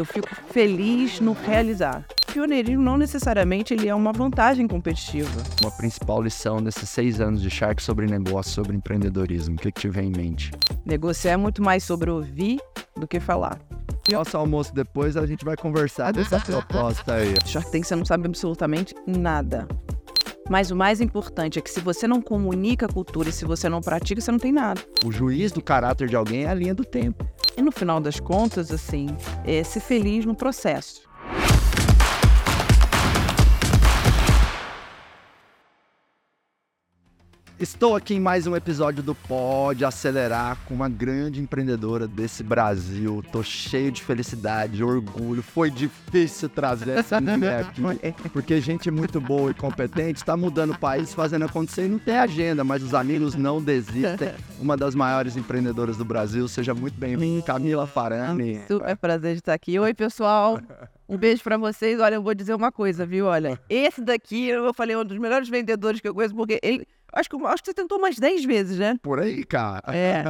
Eu fico feliz no realizar. Pioneirismo não necessariamente ele é uma vantagem competitiva. Uma principal lição desses seis anos de Shark sobre negócio, sobre empreendedorismo, o que, vem em mente? Negociar é muito mais sobre ouvir do que falar. Nosso almoço depois a gente vai conversar dessa proposta aí. Shark Tank você não sabe absolutamente nada. Mas o mais importante é que se você não comunica a cultura e se você não pratica, você não tem nada. O juiz do caráter de alguém é a linha do tempo. E no final das contas, assim, é ser feliz no processo. Estou aqui em mais um episódio do Pode Acelerar com uma grande empreendedora desse Brasil. Tô cheio de felicidade, orgulho. Foi difícil trazer essa mulher aqui, porque gente muito boa e competente está mudando o país, fazendo acontecer e não tem agenda, mas os amigos não desistem. Uma das maiores empreendedoras do Brasil. Seja muito bem-vinda, Camila Farani. É prazer de estar aqui. Oi, pessoal. Um beijo pra vocês. Olha, eu vou dizer uma coisa, viu? Olha, esse daqui, eu falei, é um dos melhores vendedores que eu conheço, porque ele Acho que, acho que você tentou umas 10 vezes, né? Por aí, cara. É.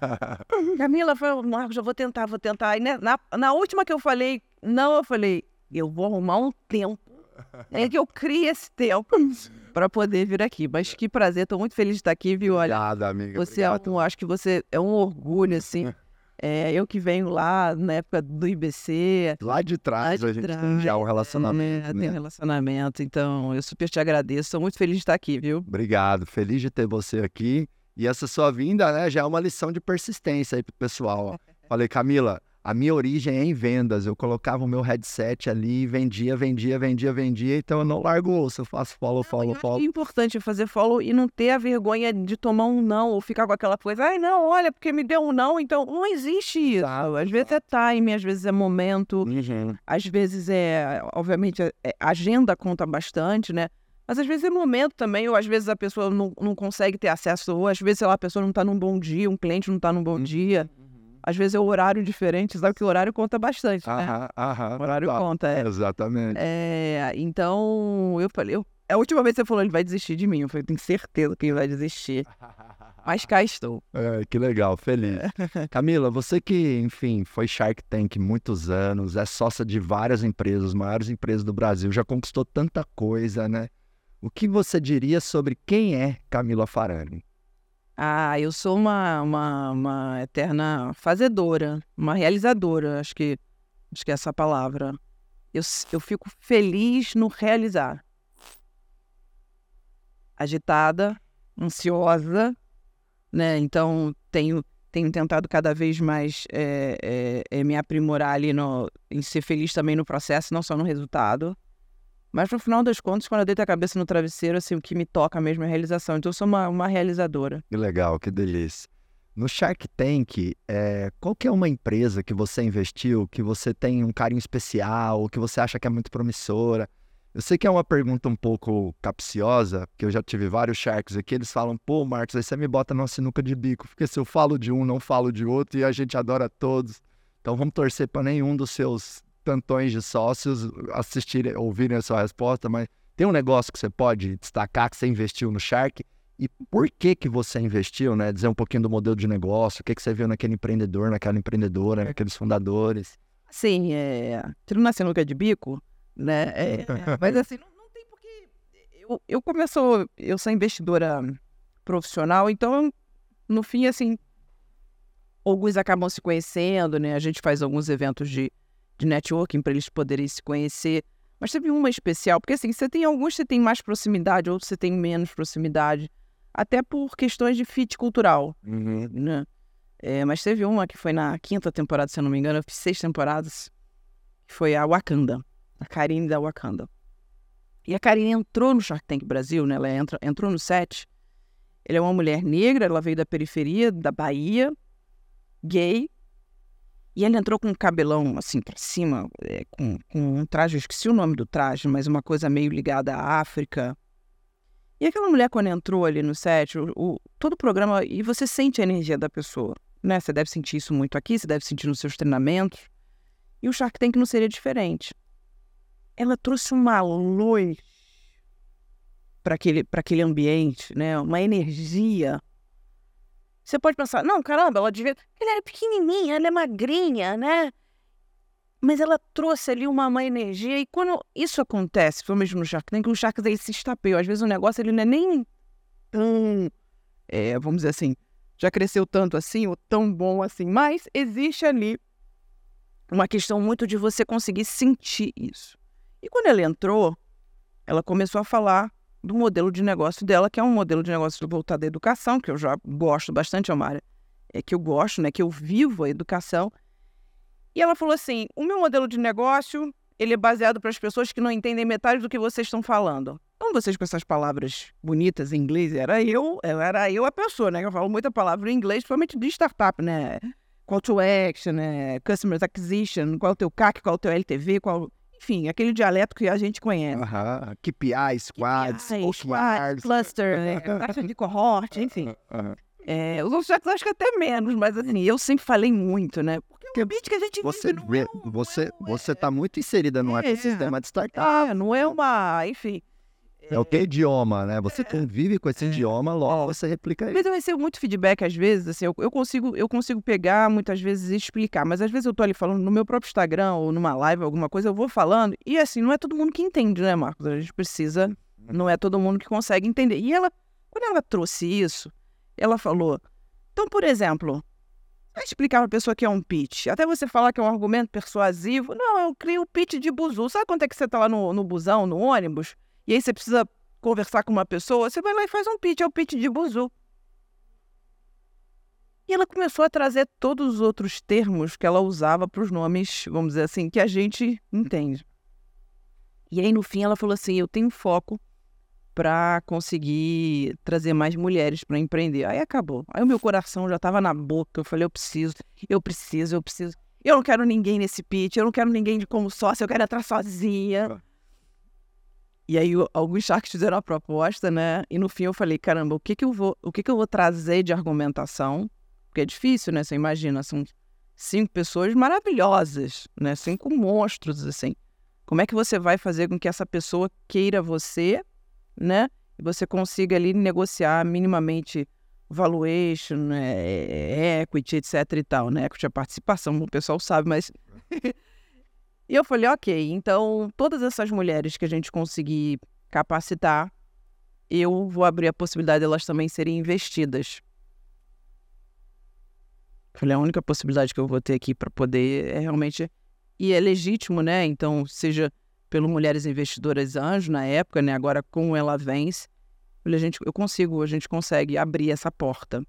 Camila falou, Marcos, eu vou tentar, vou tentar. E né, na, na última que eu falei, não, eu falei, eu vou arrumar um tempo. É que eu crie esse tempo para poder vir aqui. Mas que prazer, tô muito feliz de estar aqui, viu? Olha, Obrigado, amiga. Você, é obrigado. acho que você é um orgulho, assim. É, eu que venho lá na época do IBC. Lá de trás lá a de gente trás, tem já o relacionamento. É, né? tem um relacionamento. Então, eu super te agradeço. Sou muito feliz de estar aqui, viu? Obrigado, feliz de ter você aqui. E essa sua vinda, né, já é uma lição de persistência aí pro pessoal. ó. Falei, Camila, a minha origem é em vendas. Eu colocava o meu headset ali, vendia, vendia, vendia, vendia. Então eu não largo o osso, eu faço follow, follow, Eu acho follow. é importante fazer follow e não ter a vergonha de tomar um não ou ficar com aquela coisa, ai não, olha, porque me deu um não, então não existe isso. Às vezes é time, às vezes é momento, Uhum. às vezes é, obviamente, é- é- agenda conta bastante, né? Mas às vezes é momento também, ou às vezes a pessoa não, não consegue ter acesso, ou às vezes, sei lá, a pessoa não tá num bom dia, um cliente não tá num bom dia. Às vezes é o horário diferente, sabe que o horário conta bastante, né? Aham, aham. O horário Tá. conta, é. Exatamente. É, então, eu falei, eu, a última vez que você falou, ele vai desistir de mim. Eu falei, tenho certeza que ele vai desistir. Mas cá estou. É, que legal, feliz. Camila, você que, enfim, foi Shark Tank muitos anos, é sócia de várias empresas, maiores empresas do Brasil, já conquistou tanta coisa, né? O que você diria sobre quem é Camila Farani? Ah, eu sou uma, uma, uma eterna fazedora, uma realizadora, acho que, acho que é essa palavra. Eu, eu fico feliz no realizar. Agitada, ansiosa, né? Então, tenho, tenho tentado cada vez mais é, é, é, me aprimorar ali no, em ser feliz também no processo, não só no resultado. Mas no final das contas, quando eu deito a cabeça no travesseiro, assim, o que me toca mesmo é a realização. Então, eu sou uma, uma realizadora. Que legal, que delícia. No Shark Tank, é, qual que é uma empresa que você investiu, que você tem um carinho especial, que você acha que é muito promissora? Eu sei que é uma pergunta um pouco capciosa, porque eu já tive vários Sharks aqui, eles falam, pô, Marcos, aí você me bota numa sinuca de bico, porque se eu falo de um, não falo de outro, e a gente adora todos. Então vamos torcer para nenhum dos seus tantões de sócios assistirem, ouvirem a sua resposta, mas tem um negócio que você pode destacar que você investiu no Shark e por que que você investiu, né? Dizer um pouquinho do modelo de negócio, o que que você viu naquele empreendedor, naquela empreendedora, naqueles fundadores. Assim, é, tiro na sinuca de bico, né? é, mas assim, não, não tem porque. Eu, eu começo, eu sou investidora profissional, então, no fim, assim, alguns acabam se conhecendo, né? A gente faz alguns eventos de, de networking para eles poderem se conhecer. Mas teve uma especial, porque assim, você tem alguns que tem mais proximidade, outros você tem menos proximidade, até por questões de fit cultural né? É, mas teve uma que foi na quinta temporada, se eu não me engano, eu fiz seis temporadas, que foi a Wakanda, a Karine da Wakanda. E a Karine entrou no Shark Tank Brasil, né? Ela entra, entrou no set. Ela é uma mulher negra, ela veio da periferia, da Bahia, gay, e ela entrou com um cabelão assim pra cima, é, com, com um traje, eu esqueci o nome do traje, mas uma coisa meio ligada à África. E aquela mulher, quando entrou ali no set, o, o- todo o programa, e você sente a energia da pessoa, né? Você deve sentir isso muito aqui, você deve sentir nos seus treinamentos. E o Shark Tank não seria diferente. Ela trouxe uma luz para aquele, para aquele ambiente, né? Uma energia. Você pode pensar, não, caramba, ela devia. Ela é pequenininha, ela é magrinha, né? mas ela trouxe ali uma, uma energia, e quando isso acontece, pelo menos no Shark Tank, o Shark ele se estapeou. Às vezes o negócio ele não é nem tão, é, vamos dizer assim, já cresceu tanto assim, ou tão bom assim, mas existe ali uma questão muito de você conseguir sentir isso. E quando ela entrou, ela começou a falar do modelo de negócio dela, que é um modelo de negócio voltado à educação, que eu já gosto bastante, uma área é, que eu gosto, né, que eu vivo a educação. E ela falou assim: o meu modelo de negócio ele é baseado para as pessoas que não entendem metade do que vocês estão falando. Então, vocês com essas palavras bonitas em inglês, era eu, era eu a pessoa, né? Eu falo muita palavra em inglês, principalmente de startup, né? Call to action, né? Customers acquisition, qual é o teu CAC, qual é o teu LTV, qual... Enfim, aquele dialeto que a gente conhece. -huh. KPI, squads, KPI, squads, cluster, né? taxa de cohort, enfim. É, os outros acho que até menos, mas assim, eu sempre falei muito, né? Porque é um que a gente você, vive, não é você, é, você tá muito inserida no é, ecossistema de startup. É, não é uma, enfim... É o que idioma, né? Você convive com esse idioma, logo você replica isso. Mas eu recebo muito feedback às vezes, assim, eu, eu, consigo, eu consigo pegar muitas vezes e explicar, mas às vezes eu tô ali falando no meu próprio Instagram ou numa live, alguma coisa, eu vou falando, e assim, não é todo mundo que entende, né, Marcos? A gente precisa, não é todo mundo que consegue entender. E ela, quando ela trouxe isso, ela falou, então, por exemplo, vai explicar para a pessoa que é um pitch. Até você falar que é um argumento persuasivo. Não, eu crio o pitch de buzu. Sabe quando é que você está lá no, no busão, no ônibus, e aí você precisa conversar com uma pessoa? Você vai lá e faz um pitch, é o pitch de buzu. E ela começou a trazer todos os outros termos que ela usava para os nomes, vamos dizer assim, que a gente entende. E aí, no fim, ela falou assim: eu tenho foco para conseguir trazer mais mulheres para empreender. Aí acabou. Aí o meu coração já estava na boca. Eu falei, eu preciso, eu preciso, eu preciso. Eu não quero ninguém nesse pitch, eu não quero ninguém de como sócio, eu quero entrar sozinha. E aí alguns sharks fizeram a proposta, né? E no fim eu falei, caramba, o que que eu vou, o que que eu vou trazer de argumentação? Porque é difícil, né? Você imagina, são cinco pessoas maravilhosas, né? Cinco monstros assim. Como é que você vai fazer com que essa pessoa queira você né? E você consiga ali negociar minimamente valuation, é, equity, etc e tal, né? Equity é participação, o pessoal sabe, mas... e eu falei, ok, então todas essas mulheres que a gente conseguir capacitar, eu vou abrir a possibilidade delas também serem investidas. Falei, a única possibilidade que eu vou ter aqui para poder é realmente... E é legítimo, né? Então, seja pelo Mulheres Investidoras Anjo na época, né? Agora com ela vence, a gente, eu consigo, a gente consegue abrir essa porta.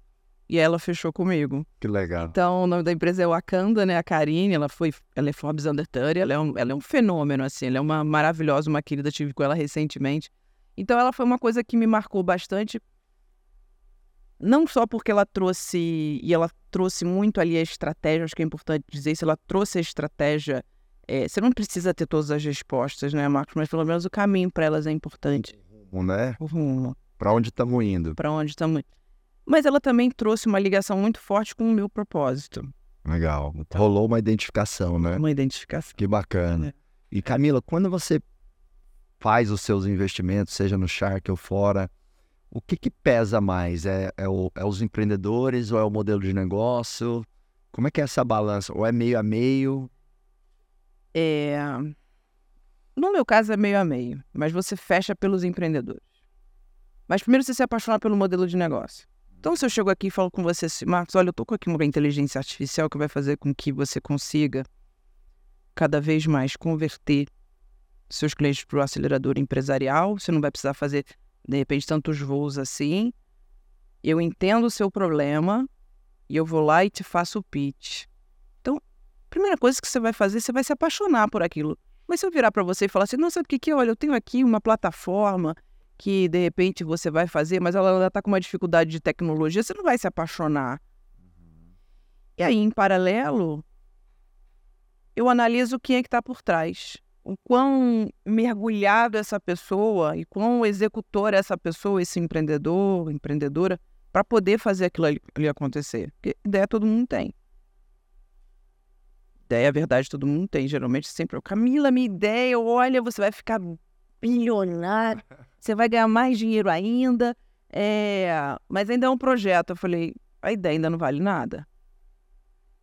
E ela fechou comigo. Que legal. Então, o nome da empresa é Wakanda, né? A Karine, ela foi, ela é Forbes Under 30, ela é, um, ela é um fenômeno, assim. Ela é uma maravilhosa, uma querida, tive com ela recentemente. Então, ela foi uma coisa que me marcou bastante. Não só porque ela trouxe, e ela trouxe muito ali a estratégia, acho que é importante dizer isso, ela trouxe a estratégia é, você não precisa ter todas as respostas, né, Marcos? Mas pelo menos o caminho para elas é importante. O rumo, né? O rumo. Para onde estamos indo. Para onde estamos indo. Mas ela também trouxe uma ligação muito forte com o meu propósito. Legal. Então, Rolou uma identificação, né? Uma identificação. Que bacana. É. E Camila, quando você faz os seus investimentos, seja no Shark ou fora, o que, que pesa mais? É, é, o, é os empreendedores ou é o modelo de negócio? Como é que é essa balança? Ou é meio a meio? É... No meu caso é meio a meio, mas você fecha pelos empreendedores. Mas primeiro você se apaixona pelo modelo de negócio. Então, se eu chego aqui e falo com você assim, Marcos, olha, eu tô com aqui uma inteligência artificial que vai fazer com que você consiga cada vez mais converter seus clientes para o acelerador empresarial. Você não vai precisar fazer, de repente, tantos voos assim. Eu entendo o seu problema e eu vou lá e te faço o pitch primeira coisa que você vai fazer, você vai se apaixonar por aquilo. Mas se eu virar para você e falar assim, não, sabe o que que Olha, eu tenho aqui uma plataforma que de repente você vai fazer, mas ela está com uma dificuldade de tecnologia, você não vai se apaixonar. Uhum. E aí, em paralelo, eu analiso quem é que está por trás. O quão mergulhado essa pessoa e quão executor essa pessoa, esse empreendedor, empreendedora, para poder fazer aquilo ali, acontecer. Porque ideia todo mundo tem ideia, a verdade todo mundo tem. Geralmente sempre Camila, minha ideia, olha, você vai ficar bilionário, você vai ganhar mais dinheiro ainda. É... Mas ainda é um projeto. Eu falei, a ideia ainda não vale nada.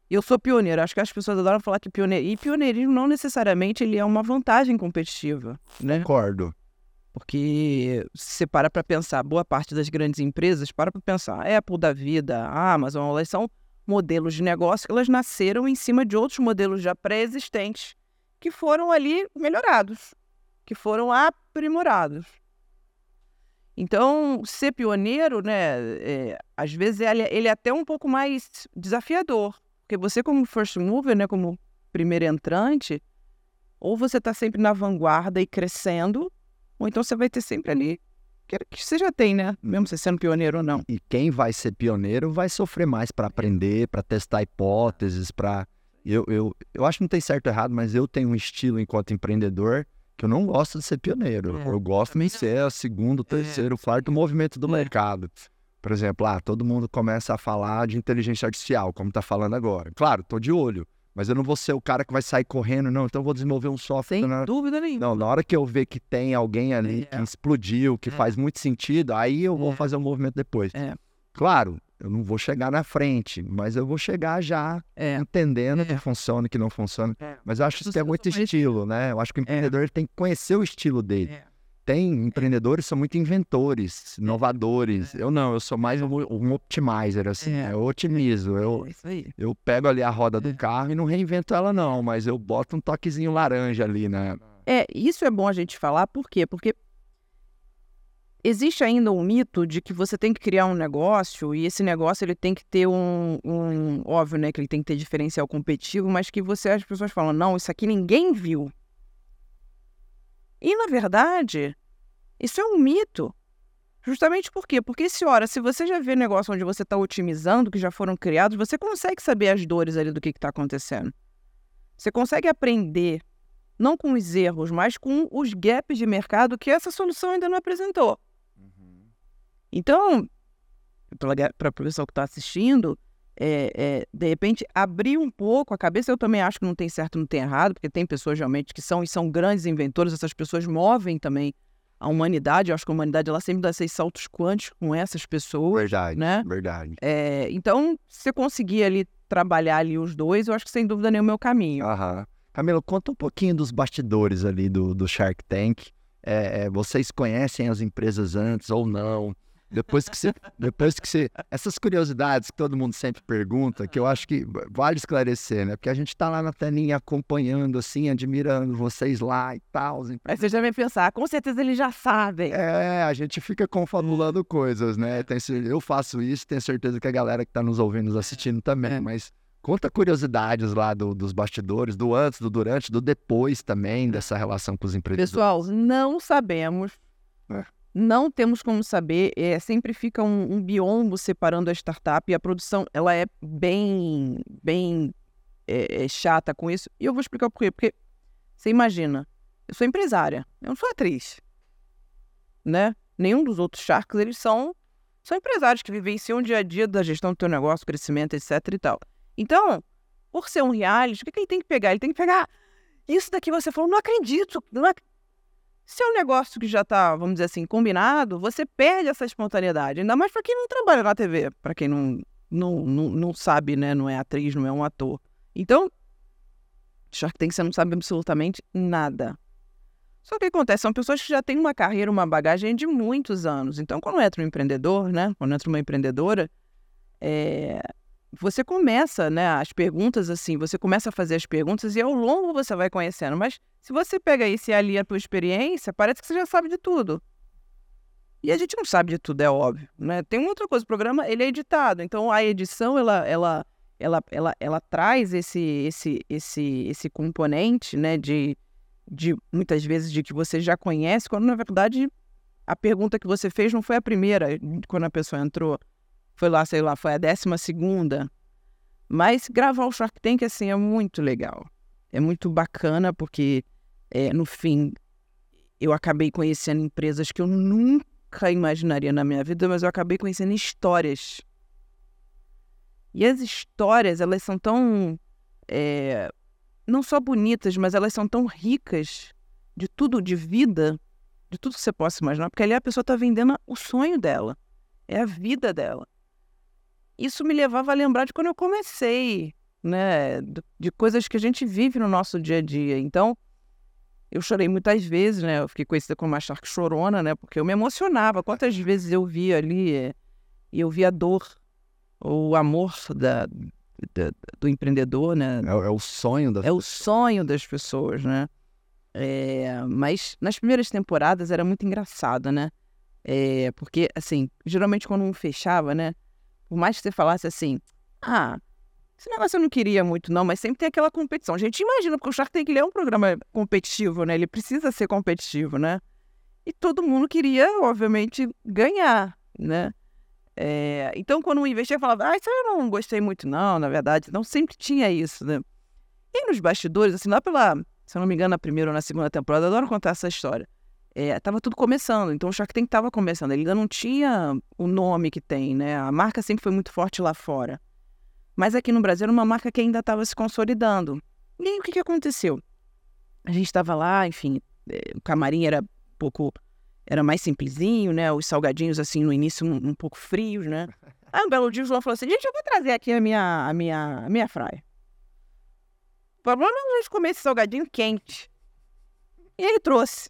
Eu sou pioneiro. Acho que as pessoas adoram falar que pioneiro. E pioneirismo não necessariamente ele é uma vantagem competitiva, né? Concordo. Porque se você para para pensar, boa parte das grandes empresas, para para pensar, Apple da vida, Amazon, elas são modelos de negócio que elas nasceram em cima de outros modelos já pré-existentes que foram ali melhorados, que foram aprimorados. Então, ser pioneiro, né, é, às vezes ele, ele é até um pouco mais desafiador, porque você como first mover, né, como primeiro entrante, ou você está sempre na vanguarda e crescendo, ou então você vai ter sempre ali que, você já tem, né? Mesmo você sendo pioneiro ou não. E quem vai ser pioneiro vai sofrer mais para aprender, para testar hipóteses, para eu, eu, eu acho que não tem certo ou errado, mas eu tenho um estilo enquanto empreendedor que eu não gosto de ser pioneiro. É, eu gosto de ser o segundo, é, terceiro, é, quarto movimento do é. mercado. Por exemplo, ah, todo mundo começa a falar de inteligência artificial, como está falando agora. Claro, estou de olho. Mas eu não vou ser o cara que vai sair correndo, não. Então eu vou desenvolver um software. Sem na... dúvida nenhuma. Não, na hora que eu ver que tem alguém ali é. que explodiu, que é. faz muito sentido, aí eu vou fazer um movimento depois. É. Claro, eu não vou chegar na frente, mas eu vou chegar já é. entendendo o que funciona e que não funciona. Mas eu acho que isso é muito estilo, né? Eu acho que o empreendedor tem que conhecer o estilo dele. Tem empreendedores que são muito inventores, inovadores. É. Eu não, eu sou mais um, um optimizer, assim. É. Eu otimizo. Eu, é eu pego ali a roda do é. carro e não reinvento ela, não, mas eu boto um toquezinho laranja ali, né? É, isso é bom a gente falar, por quê? Porque existe ainda um mito de que você tem que criar um negócio e esse negócio ele tem que ter um, um óbvio, né, que ele tem que ter diferencial competitivo, mas que você as pessoas falam, não, isso aqui ninguém viu. E, na verdade, isso é um mito. Justamente por quê? Porque se ora, se você já vê negócio onde você está otimizando, que já foram criados, você consegue saber as dores ali do que está acontecendo. Você consegue aprender, não com os erros, mas com os gaps de mercado que essa solução ainda não apresentou. Então, para a pessoa que está assistindo, é, é, de repente, abrir um pouco a cabeça. Eu também acho que não tem certo, não tem errado, porque tem pessoas realmente que são e são grandes inventores, essas pessoas movem também a humanidade. Eu acho que a humanidade ela sempre dá esses saltos quânticos com essas pessoas. Verdade, né? verdade. É, então, se você conseguir ali trabalhar ali os dois, eu acho que sem dúvida nenhuma é o meu caminho. Aham. Camila, conta um pouquinho dos bastidores ali do, do Shark Tank. É, é vocês conhecem as empresas antes ou não? Depois que você. Depois que você. Essas curiosidades que todo mundo sempre pergunta, que eu acho que vale esclarecer, né? Porque a gente tá lá na telinha acompanhando, assim, admirando vocês lá e tal. Aí você já vem pensar, com certeza eles já sabem. É, a gente fica confabulando coisas, né? Tem, eu faço isso, tenho certeza que a galera que tá nos ouvindo, nos assistindo também, é. mas. Conta curiosidades lá do, dos bastidores, do antes, do durante, do depois também, dessa relação com os empreendedores. Pessoal, não sabemos é. Não temos como saber, é, sempre fica um, um, biombo separando a startup e a produção ela é bem, bem é, é chata com isso. E eu vou explicar por quê. Porque você imagina, eu sou empresária, eu não sou atriz, né? Nenhum dos outros Sharks, eles são, são empresários que vivenciam o dia a dia da gestão do teu negócio, crescimento, etc e tal. Então, por ser um reality, o que, que ele tem que pegar? Ele tem que pegar isso daqui você falou, não acredito, não ac se é um negócio que já está, vamos dizer assim, combinado, você perde essa espontaneidade. Ainda mais para quem não trabalha na TV, para quem não, não, não, não sabe, né? Não é atriz, não é um ator. Então, Shark Tank você não sabe absolutamente nada. Só que acontece, são pessoas que já têm uma carreira, uma bagagem de muitos anos. Então, quando entra um empreendedor, né? Quando entra uma empreendedora, é, você começa, né, as perguntas assim, você começa a fazer as perguntas e ao longo você vai conhecendo. Mas se você pega isso e alia a tua experiência, parece que você já sabe de tudo. E a gente não sabe de tudo, é óbvio, né? Tem uma outra coisa, o programa ele é editado, então a edição ela ela ela ela, ela traz esse esse esse esse componente, né, de de muitas vezes de que você já conhece, quando na verdade a pergunta que você fez não foi a primeira quando a pessoa entrou foi lá, sei lá, foi a décima segunda. Mas gravar o Shark Tank, assim, é muito legal. É muito bacana, porque, é, no fim, eu acabei conhecendo empresas que eu nunca imaginaria na minha vida, mas eu acabei conhecendo histórias. E as histórias, elas são tão. É, não só bonitas, mas elas são tão ricas de tudo, de vida, de tudo que você possa imaginar, porque ali a pessoa está vendendo o sonho dela, é a vida dela isso me levava a lembrar de quando eu comecei. né? De coisas que a gente vive no nosso dia a dia. Então, eu chorei muitas vezes, né? Eu fiquei conhecida como uma Shark chorona, né? Porque eu me emocionava. Quantas vezes eu via ali e eu via a dor, o amor da, da do empreendedor, né? É, é, o sonho das É pessoas. o sonho das pessoas, né? É, mas nas primeiras temporadas era muito engraçado, né? É, porque, assim, geralmente quando um fechava, né? Por mais que você falasse assim, ah, esse negócio eu não queria muito, não, mas sempre tem aquela competição. A gente imagina, porque o Shark Tank é um programa competitivo, né? Ele precisa ser competitivo, né? E todo mundo queria, obviamente, ganhar, né? É, então, quando um investia, falava, ah, isso eu não gostei muito, não, na verdade. Então, sempre tinha isso, né? E nos bastidores, assim, lá pela, se eu não me engano, na primeira ou na segunda temporada, adoro contar essa história. É, tava tudo começando, então o Shark Tank tava começando. Ele ainda não tinha o nome que tem, né? A marca sempre foi muito forte lá fora. Mas aqui no Brasil era uma marca que ainda estava se consolidando. E aí o que, que aconteceu? A gente estava lá, enfim, eh, o camarim era um pouco. Era mais simplesinho, né? Os salgadinhos, assim, no início, um, um pouco frios, né? Aí um belo dia o João falou assim: gente, eu vou trazer aqui a minha, a minha, a minha fraia. O problema é a gente comer esse salgadinho quente. E ele trouxe.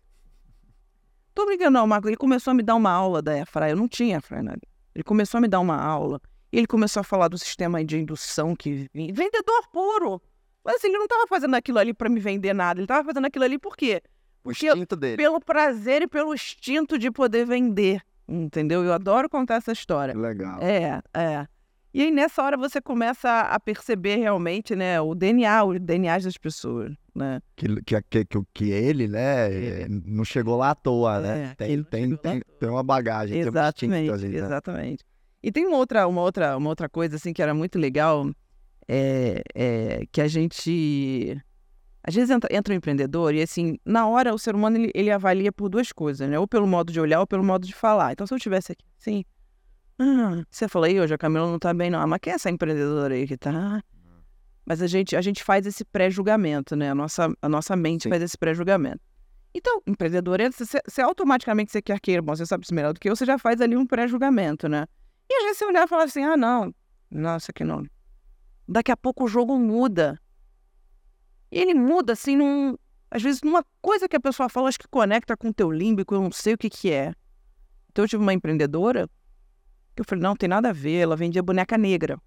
Tô brincando, não, Marco. Ele começou a me dar uma aula da airfryer. Eu não tinha airfryer, né? Ele começou a me dar uma aula. Ele começou a falar do sistema de indução que vinha. Vendedor puro! Mas assim, ele não estava fazendo aquilo ali para me vender nada. Ele estava fazendo aquilo ali por quê? Porque, o instinto dele. Pelo prazer e pelo instinto de poder vender. Entendeu? Eu adoro contar essa história. Legal. É, é. E aí, nessa hora, você começa a perceber realmente, né, o DNA, o DNA das pessoas, né? Que, que, que, que ele, né, é. não chegou lá à toa, né? É, tem, tem, tem, tem, uma bagagem, exatamente, tem um instinto, né? Exatamente. E tem uma outra, uma outra, uma outra coisa assim que era muito legal, é, é que a gente às vezes entra, entra um empreendedor e assim, na hora o ser humano ele, ele, avalia por duas coisas, né? Ou pelo modo de olhar ou pelo modo de falar. Então se eu tivesse aqui, sim, ah, você falou aí hoje a Camila não tá bem não, ah, mas quem é essa empreendedora aí que tá? Mas a gente, a gente faz esse pré-julgamento, né? A nossa, a nossa mente sim. faz esse pré-julgamento. Então, empreendedor, você, você automaticamente você quer queira, bom, você sabe isso melhor do que eu, você já faz ali um pré-julgamento, né? E às vezes você olhar e falar assim: ah, não, nossa, que não. Daqui a pouco o jogo muda. E ele muda assim, num, às vezes, numa coisa que a pessoa fala, acho que conecta com o teu límbico, eu não sei o que que é. Então eu tive uma empreendedora eu falei: não, tem nada a ver, ela vendia boneca negra,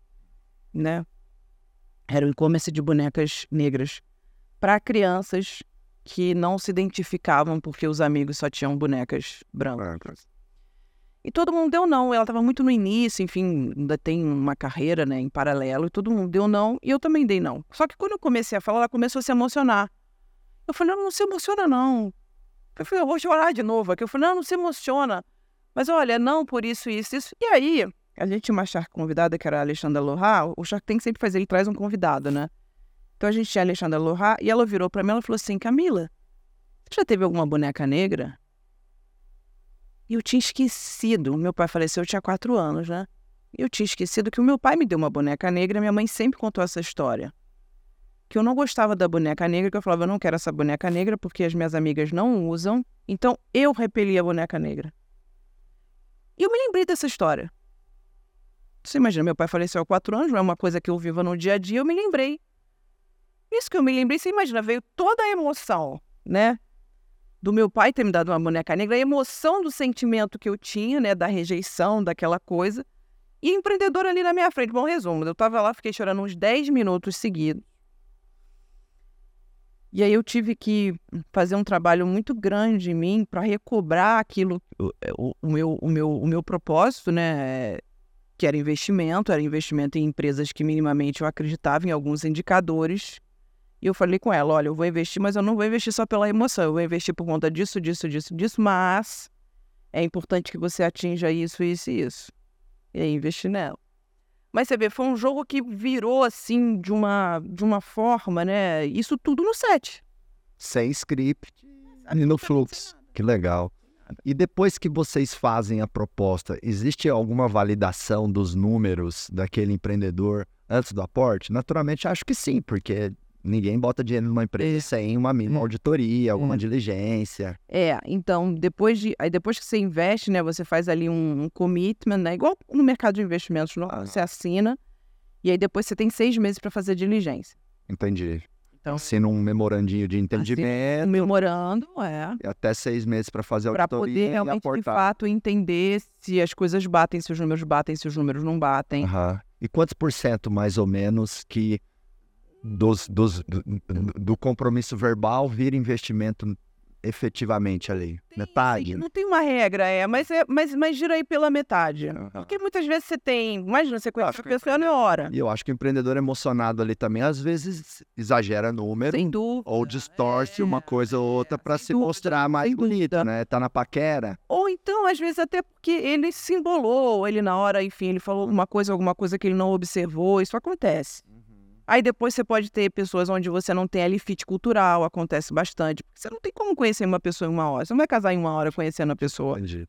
né? Era um e-commerce de bonecas negras para crianças que não se identificavam porque os amigos só tinham bonecas brancas. E todo mundo deu não. Ela estava muito no início, enfim, ainda tem uma carreira né, em paralelo, e todo mundo deu não, e eu também dei não. Só que quando eu comecei a falar, ela começou a se emocionar. Eu falei, não, não se emociona, não. Eu falei, eu vou chorar de novo aqui. Eu falei, não, não se emociona. Mas olha, não por isso, isso, isso. E aí, a gente tinha uma Shark convidada, que era a Alexandra Lohá. O Shark tem que sempre fazer, ele traz um convidado, né? Então a gente tinha a Alexandra Lohá, e ela virou para mim e falou assim, Camila, você já teve alguma boneca negra? E eu tinha esquecido, meu pai faleceu, eu tinha quatro anos, né? Eu tinha esquecido que o meu pai me deu uma boneca negra minha mãe sempre contou essa história. Que eu não gostava da boneca negra, que eu falava, eu não quero essa boneca negra porque as minhas amigas não usam, então eu repeli a boneca negra. E eu me lembrei dessa história. Você imagina, meu pai faleceu há quatro anos, não é uma coisa que eu vivo no dia a dia, eu me lembrei. Isso que eu me lembrei, você imagina, veio toda a emoção, né? do meu pai ter me dado uma boneca negra, a emoção do sentimento que eu tinha, né, da rejeição, daquela coisa, e empreendedor ali na minha frente. Bom, resumo, eu tava lá, fiquei chorando uns 10 minutos seguidos. E aí eu tive que fazer um trabalho muito grande em mim para recobrar aquilo, o, o, meu, o, meu, o meu propósito, né? Que era investimento, era investimento em empresas que minimamente eu acreditava em alguns indicadores e eu falei com ela: olha, eu vou investir, mas eu não vou investir só pela emoção, eu vou investir por conta disso, disso, disso, disso, mas é importante que você atinja isso, isso e isso. E aí investi nela. Mas você vê, foi um jogo que virou assim de uma, de uma forma, né? Isso tudo no set. Sem script e no fluxo. Que legal. E depois que vocês fazem a proposta, existe alguma validação dos números daquele empreendedor antes do aporte? Naturalmente, acho que sim, porque Ninguém bota dinheiro numa empresa é. sem uma mínima auditoria, alguma é. diligência. É, então, depois de. Aí depois que você investe, né? Você faz ali um, um commitment, né? Igual no mercado de investimentos, ah. você assina. E aí depois você tem seis meses para fazer diligência. Entendi. Então, Assina um memorandinho de um entendimento memorando, é. e até seis meses para fazer a Para auditoria poder e realmente, de aportar. fato, entender se as coisas batem, se os números batem, se os números não batem. Aham. E quantos por cento, mais ou menos, que dos, dos- do, do- compromisso verbal vira investimento efetivamente ali? Tem, Metade? não tem uma regra, é, mas, é, mas, mas gira aí pela metade. Aham. Porque muitas vezes você tem. Imagina, você conhece a pessoa na hora. E eu acho que o empreendedor emocionado ali também, às vezes, exagera número Sem dúvida. ou distorce uma é, coisa ou outra para sem se dúvida, mostrar mais bonito, né? Tá na paquera. Ou então, às vezes, até porque ele se embolou, ele na hora, enfim, ele falou alguma coisa, alguma coisa que ele não observou, isso acontece. Aí depois você pode ter pessoas onde você não tem ali fit cultural, acontece bastante. Porque você não tem como conhecer uma pessoa em uma hora. Você não vai casar em uma hora conhecendo a pessoa. Entendi.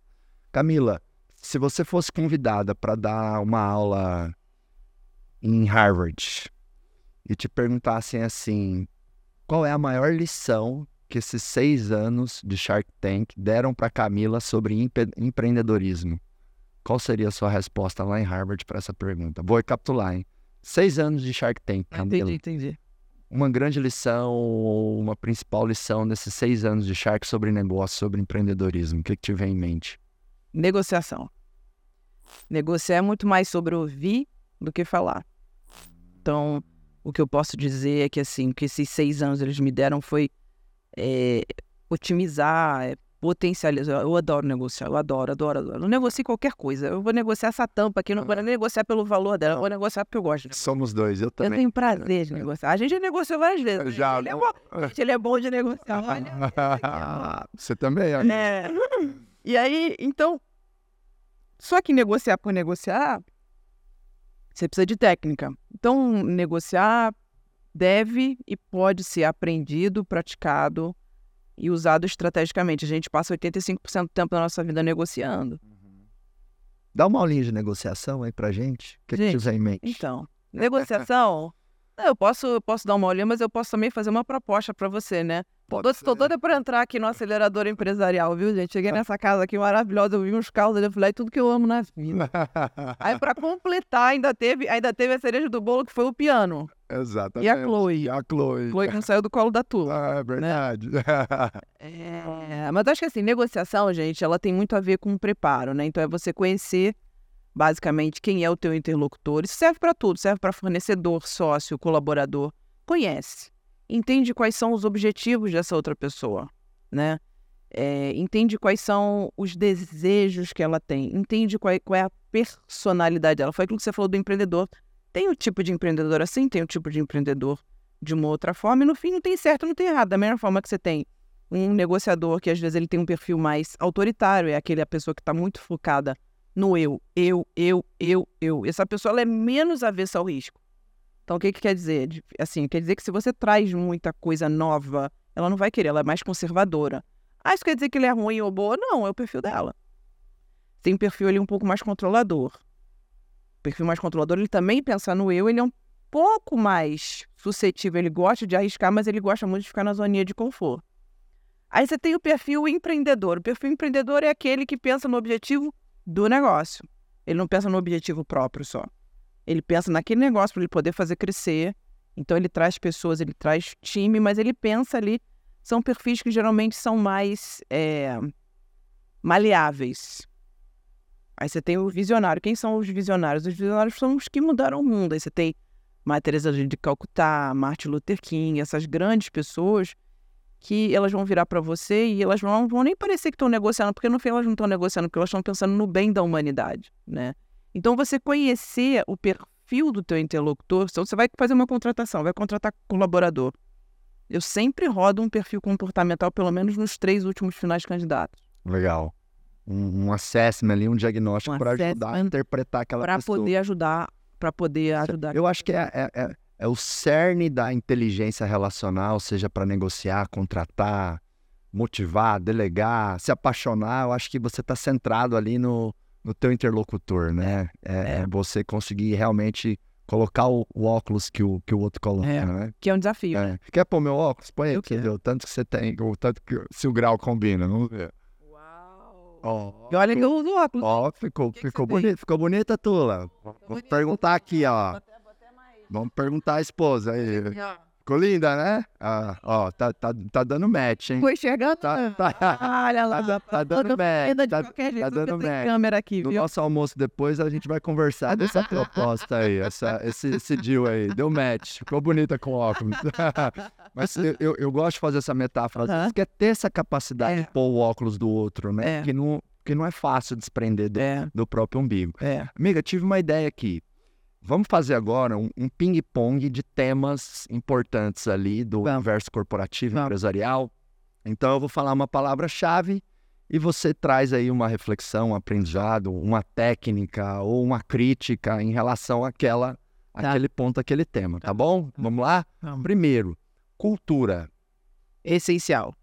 Camila, se você fosse convidada para dar uma aula em Harvard e te perguntassem assim, qual é a maior lição que esses seis anos de Shark Tank deram para Camila sobre empre- empreendedorismo? Qual seria a sua resposta lá em Harvard para essa pergunta? Vou recapitular, hein? Seis anos de Shark Tank, Camila. Entendi, entendi. Uma grande lição uma principal lição desses seis anos de Shark sobre negócio, sobre empreendedorismo. O que, que te vem em mente? Negociação. Negociar é muito mais sobre ouvir do que falar. Então, o que eu posso dizer é que, assim, que esses seis anos eles me deram foi é, otimizar, é, potencializar. Eu adoro negociar, eu adoro, adoro, adoro. Eu não negocio qualquer coisa. Eu vou negociar essa tampa aqui, não vou nem negociar pelo valor dela, eu vou negociar porque eu gosto. Somos dois, eu Eu também. tenho prazer de negociar. A gente já negociou várias vezes. né? Já, Ele é bom, gente, ele é bom de negociar. Olha. Você também. É. E aí, então. Só que negociar por negociar, você precisa de técnica. Então, negociar deve e pode ser aprendido, praticado e usado estrategicamente. A gente passa 85% do tempo da nossa vida negociando. Dá uma aulinha de negociação aí pra gente. O que, que te Gente, vem em mente? Então, negociação. Eu posso, eu posso dar uma olhada, mas eu posso também fazer uma proposta para você, né? Ser. doida pra entrar aqui no acelerador empresarial, viu, gente? Cheguei nessa casa aqui maravilhosa, eu vi uns carros ali, eu falei, "É tudo que eu amo na vida. Aí, pra completar, ainda teve, ainda teve a cereja do bolo, que foi o piano. Exatamente. E a Chloe? A Chloe. Chloe não saiu do colo da turma. Ah, é verdade. É, mas acho que assim, negociação, gente, ela tem muito a ver com preparo, né? Então é você conhecer basicamente quem é o teu interlocutor. Isso serve para tudo, serve para fornecedor, sócio, colaborador. Conhece. Entende quais são os objetivos dessa outra pessoa, né? É, entende quais são os desejos que ela tem. Entende qual é, qual é a personalidade dela. Foi aquilo que você falou do empreendedor. Tem o tipo de empreendedor assim, tem o tipo de empreendedor de uma outra forma. E no fim não tem certo, não tem errado. Da mesma forma que você tem um negociador que às vezes ele tem um perfil mais autoritário, é aquele a pessoa que está muito focada no eu, eu, eu, eu, eu. Essa pessoa ela é menos avessa ao risco. Então o que, que quer dizer? Assim, quer dizer que se você traz muita coisa nova, ela não vai querer, ela é mais conservadora. Ah, isso quer dizer que ele é ruim ou boa? Não, é o perfil dela. Tem um perfil ali um pouco mais controlador. Perfil mais controlador, ele também pensa no eu, ele é um pouco mais suscetível, ele gosta de arriscar, mas ele gosta muito de ficar na zoninha de conforto. Aí você tem o perfil empreendedor. O perfil empreendedor é aquele que pensa no objetivo do negócio. Ele não pensa no objetivo próprio só. Ele pensa naquele negócio para ele poder fazer crescer. Então ele traz pessoas, ele traz time, mas ele pensa ali. São perfis que geralmente são mais é, maleáveis. Aí você tem o visionário. Quem são os visionários? Os visionários são os que mudaram o mundo. Aí você tem Maria Teresa de Calcutá, Martin Luther King, essas grandes pessoas que elas vão virar para você e elas não vão nem parecer que estão negociando, porque no fim elas não estão negociando, porque elas estão pensando no bem da humanidade, né? Então você conhecer o perfil do teu interlocutor, então você vai fazer uma contratação, vai contratar colaborador. Eu sempre rodo um perfil comportamental, pelo menos nos três últimos finais candidatos, Legal. Um, um assessment ali, um diagnóstico Um para ajudar a interpretar aquela para pessoa. poder ajudar, para poder ajudar. Eu acho que é, é, é, é o cerne da inteligência relacional, seja para negociar, contratar, motivar, delegar, se apaixonar. Eu acho que você está centrado ali no, no teu interlocutor, né? É, é você conseguir realmente colocar o, o óculos que o, que o outro coloca, É. né? que é um desafio. É. Quer pôr meu óculos? Põe aí, Eu pra você quero. ver o tanto que você tem, o tanto que se o grau combina, vamos ver. Ó, E olha que eu uso óculos. ó, ficou, que que ficou tem? bonito, ficou bonita, Tula. Vou perguntar aqui, ó. Botei Vamos perguntar à esposa aí. Ficou linda, né? Ah, ó, tá, tá, tá dando match, hein? Foi chegando. Tá, tá, Olha lá. tá, tá dando match. Tá, tá dando match. câmera aqui, No viu? nosso almoço depois a gente vai conversar dessa proposta aí, essa, esse, esse deal aí. Deu match, ficou bonita com óculos. Mas eu, eu, eu gosto de fazer essa metáfora, que é ter essa capacidade É. de pôr o óculos do outro, né? É. Que, não, que não é fácil desprender do, É, do próprio umbigo. é. Amiga, tive uma ideia aqui. Vamos fazer agora um, um ping-pong de temas importantes ali do Vamos. universo corporativo Vamos. empresarial. Então eu vou falar uma palavra-chave e você traz aí uma reflexão, um aprendizado, uma técnica ou uma crítica em relação àquela, Tá. àquele ponto, aquele tema, tá bom? Vamos lá? Vamos. Primeiro, cultura. Essencial.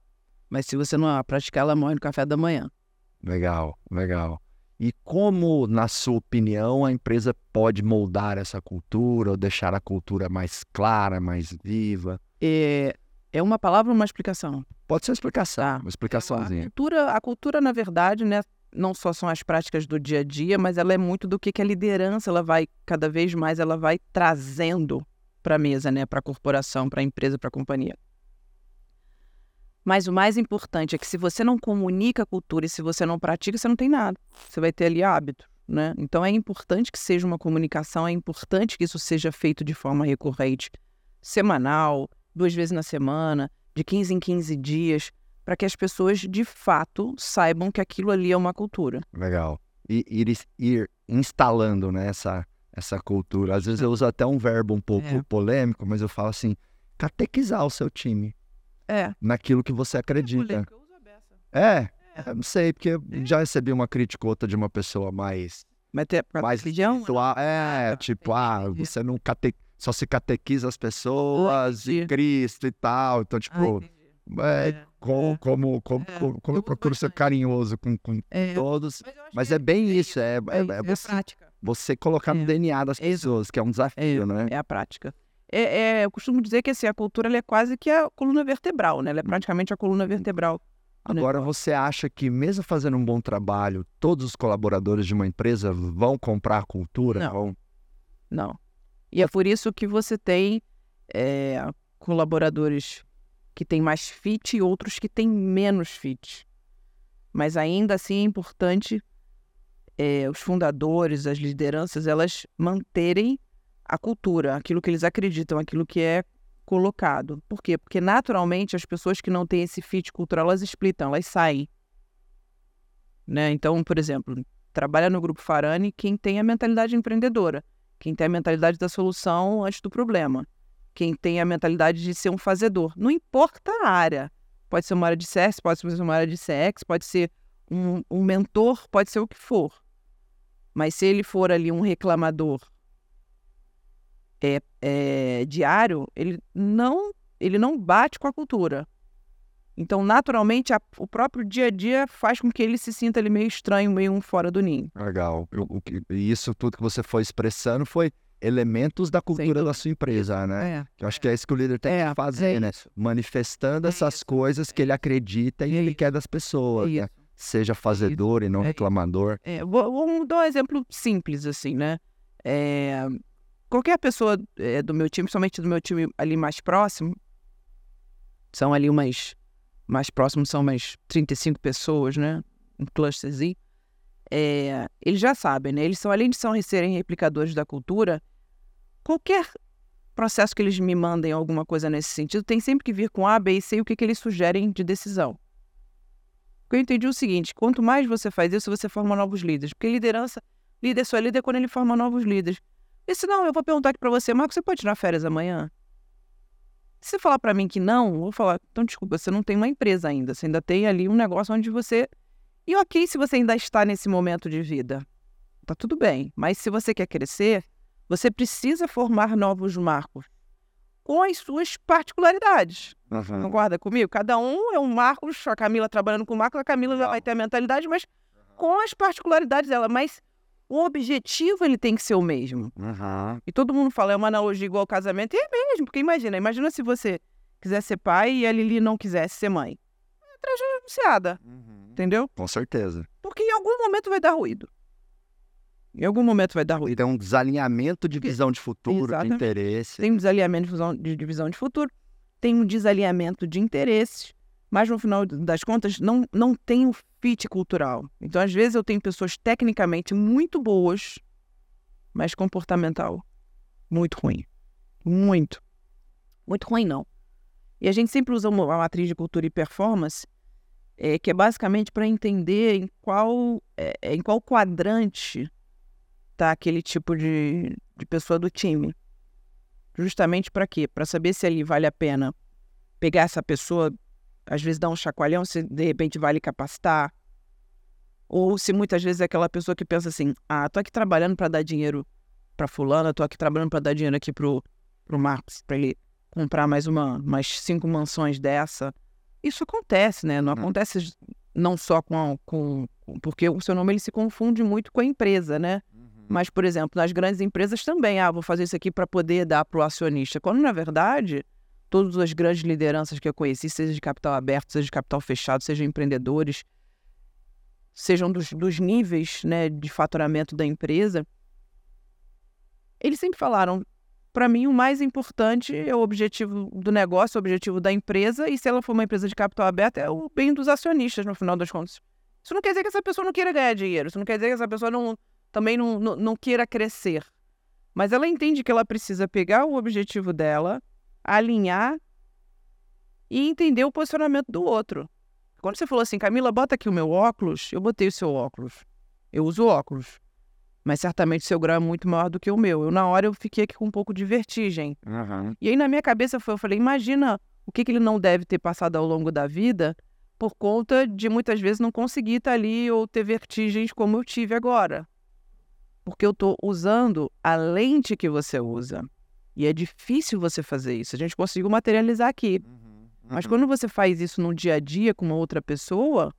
Mas se você não praticar, ela morre no café da manhã. Legal, legal. E como, na sua opinião, a empresa pode moldar essa cultura ou deixar a cultura mais clara, mais viva? É, é uma palavra ou uma explicação? Pode ser uma explicação, Tá. uma A explicaçãozinha. cultura, a cultura, na verdade, né, não só são as práticas do dia a dia, mas ela é muito do que, que a liderança ela vai, cada vez mais, ela vai trazendo para a mesa, né, para a corporação, para a empresa, para a companhia. Mas o mais importante é que se você não comunica a cultura e se você não pratica, você não tem nada. Você vai ter ali hábito, né? Então é importante que seja uma comunicação, é importante que isso seja feito de forma recorrente, semanal, duas vezes na semana, de 15 em 15 dias, para que as pessoas de fato saibam que aquilo ali é uma cultura. Legal. E ir, ir instalando né, essa, essa cultura. Às vezes eu uso até um verbo um pouco É. polêmico, mas eu falo assim: catequizar o seu time É. naquilo que você acredita. É, eu não sei, porque eu já recebi uma crítica ou outra de uma pessoa mais Mas pra mais religião? espiritual. É, Ah, tipo, ah, você não cate... só se catequiza as pessoas e. Cristo e tal. Então, tipo, Ah, entendi. é, É, como, é. como, como, É, como, como eu procuro ser carinhoso com, com É, todos. mas Mas é bem isso, é, é, é, é é prática. Você colocar no É. DNA das É pessoas, que é um É, desafio, né? é a prática. É, é, eu costumo dizer que assim, a cultura é quase que a coluna vertebral, né? Ela é praticamente a coluna vertebral. do Agora, você acha que mesmo fazendo um bom trabalho, todos os colaboradores de uma empresa vão comprar a cultura? Não. Vão... Não. E é por isso que você tem é, colaboradores que têm mais fit e outros que têm menos fit. Mas ainda assim é importante é, os fundadores, as lideranças, elas manterem a cultura, aquilo que eles acreditam, aquilo que é colocado. Por quê? Porque naturalmente as pessoas que não têm esse fit cultural, elas splitam, elas saem. Né? Então, por exemplo, trabalha no grupo Farani quem tem a mentalidade empreendedora, quem tem a mentalidade da solução antes do problema, quem tem a mentalidade de ser um fazedor. Não importa a área. Pode ser uma área de CS, pode ser uma área de CX, pode ser um, um mentor, pode ser o que for. Mas se ele for ali um reclamador é, é, diário, ele não, ele não bate com a cultura. Então, naturalmente, a- o próprio dia a dia faz com que ele se sinta ali meio estranho, meio um fora do ninho. Legal. E isso tudo que você foi expressando foi elementos da cultura da sua empresa, né? É. Que eu acho que é isso que o líder tem É, que fazer, é né? Manifestando É essas coisas que ele acredita e É ele quer das pessoas, É né? Seja fazedor e não É isso. reclamador. É, vou, dar um exemplo simples, assim, né? É, qualquer pessoa é, do meu time, somente do meu time ali mais próximo, são ali umas. Mais próximos são umas 35 pessoas, né? Um clusterzinho. É, eles já sabem, né? Eles são, além de são, serem replicadores da cultura, qualquer processo que eles me mandem alguma coisa nesse sentido tem sempre que vir com A, B e C e o que, que eles sugerem de decisão. O que eu entendi é o seguinte: quanto mais você faz isso, você forma novos líderes. Porque liderança, líder só é líder quando ele forma novos líderes. E se não, eu vou perguntar aqui pra você, Marcos, você pode tirar férias amanhã? Se você falar pra mim que não, eu vou falar, então desculpa, você não tem uma empresa ainda, você ainda tem ali um negócio onde você. E ok se você ainda está nesse momento de vida. Tá tudo bem. Mas se você quer crescer, você precisa formar novos marcos com as suas particularidades. Concorda comigo? Cada um é um Marcos, a Camila trabalhando com o Marcos, a Camila já vai ter a mentalidade, mas com as particularidades dela. Mas o objetivo ele tem que ser o mesmo. Uhum. E todo mundo fala, é uma analogia igual ao casamento, e é mesmo, porque imagina, imagina se você quiser ser pai e a Lili não quisesse ser mãe. É tragédia anunciada, entendeu? Com certeza. Porque em algum momento vai dar ruído. Em algum momento vai dar ruim. Tem um desalinhamento de visão de futuro, Exatamente. de interesse. Tem um desalinhamento de visão, de, de visão de futuro, tem um desalinhamento de interesses, mas no final das contas não, não tem o fit cultural. Então, às vezes, eu tenho pessoas tecnicamente muito boas, mas comportamental muito ruim. Muito. Muito ruim, não. E a gente sempre usa uma, uma matriz de cultura e performance, é, que é basicamente para entender em qual, é, em qual quadrante tá aquele tipo de, de pessoa do time. Justamente para quê? Para saber se ali vale a pena pegar essa pessoa, às vezes dar um chacoalhão, se de repente vale capacitar. Ou se muitas vezes é aquela pessoa que pensa assim: ah, tô aqui trabalhando para dar dinheiro para fulana, tô aqui trabalhando para dar dinheiro aqui pro, pro Marcos, para ele comprar mais uma, umas cinco mansões dessa. Isso acontece, né? Não Hum. acontece não só com, a- com, com- porque o seu nome ele se confunde muito com a empresa, né? Mas, por exemplo, nas grandes empresas também, ah, vou fazer isso aqui para poder dar para o acionista. Quando, na verdade, todas as grandes lideranças que eu conheci, seja de capital aberto, seja de capital fechado, sejam empreendedores, sejam dos, dos níveis né, de faturamento da empresa, eles sempre falaram, para mim, o mais importante é o objetivo do negócio, o objetivo da empresa, e se ela for uma empresa de capital aberto, é o bem dos acionistas, no final das contas. Isso não quer dizer que essa pessoa não queira ganhar dinheiro, isso não quer dizer que essa pessoa não, também não, não, não queira crescer. Mas ela entende que ela precisa pegar o objetivo dela, alinhar e entender o posicionamento do outro. Quando você falou assim, Camila, bota aqui o meu óculos, eu botei o seu óculos. Eu uso óculos. Mas certamente seu grau é muito maior do que o meu. Eu, na hora, eu fiquei aqui com um pouco de vertigem. Aham. E aí, na minha cabeça, foi, eu falei, imagina o que, que ele não deve ter passado ao longo da vida por conta de muitas vezes não conseguir estar ali ou ter vertigens como eu tive agora. Porque eu estou usando a lente que você usa. E é difícil você fazer isso. A gente conseguiu materializar aqui. Mas Uhum. quando você faz isso no dia a dia com uma outra pessoa,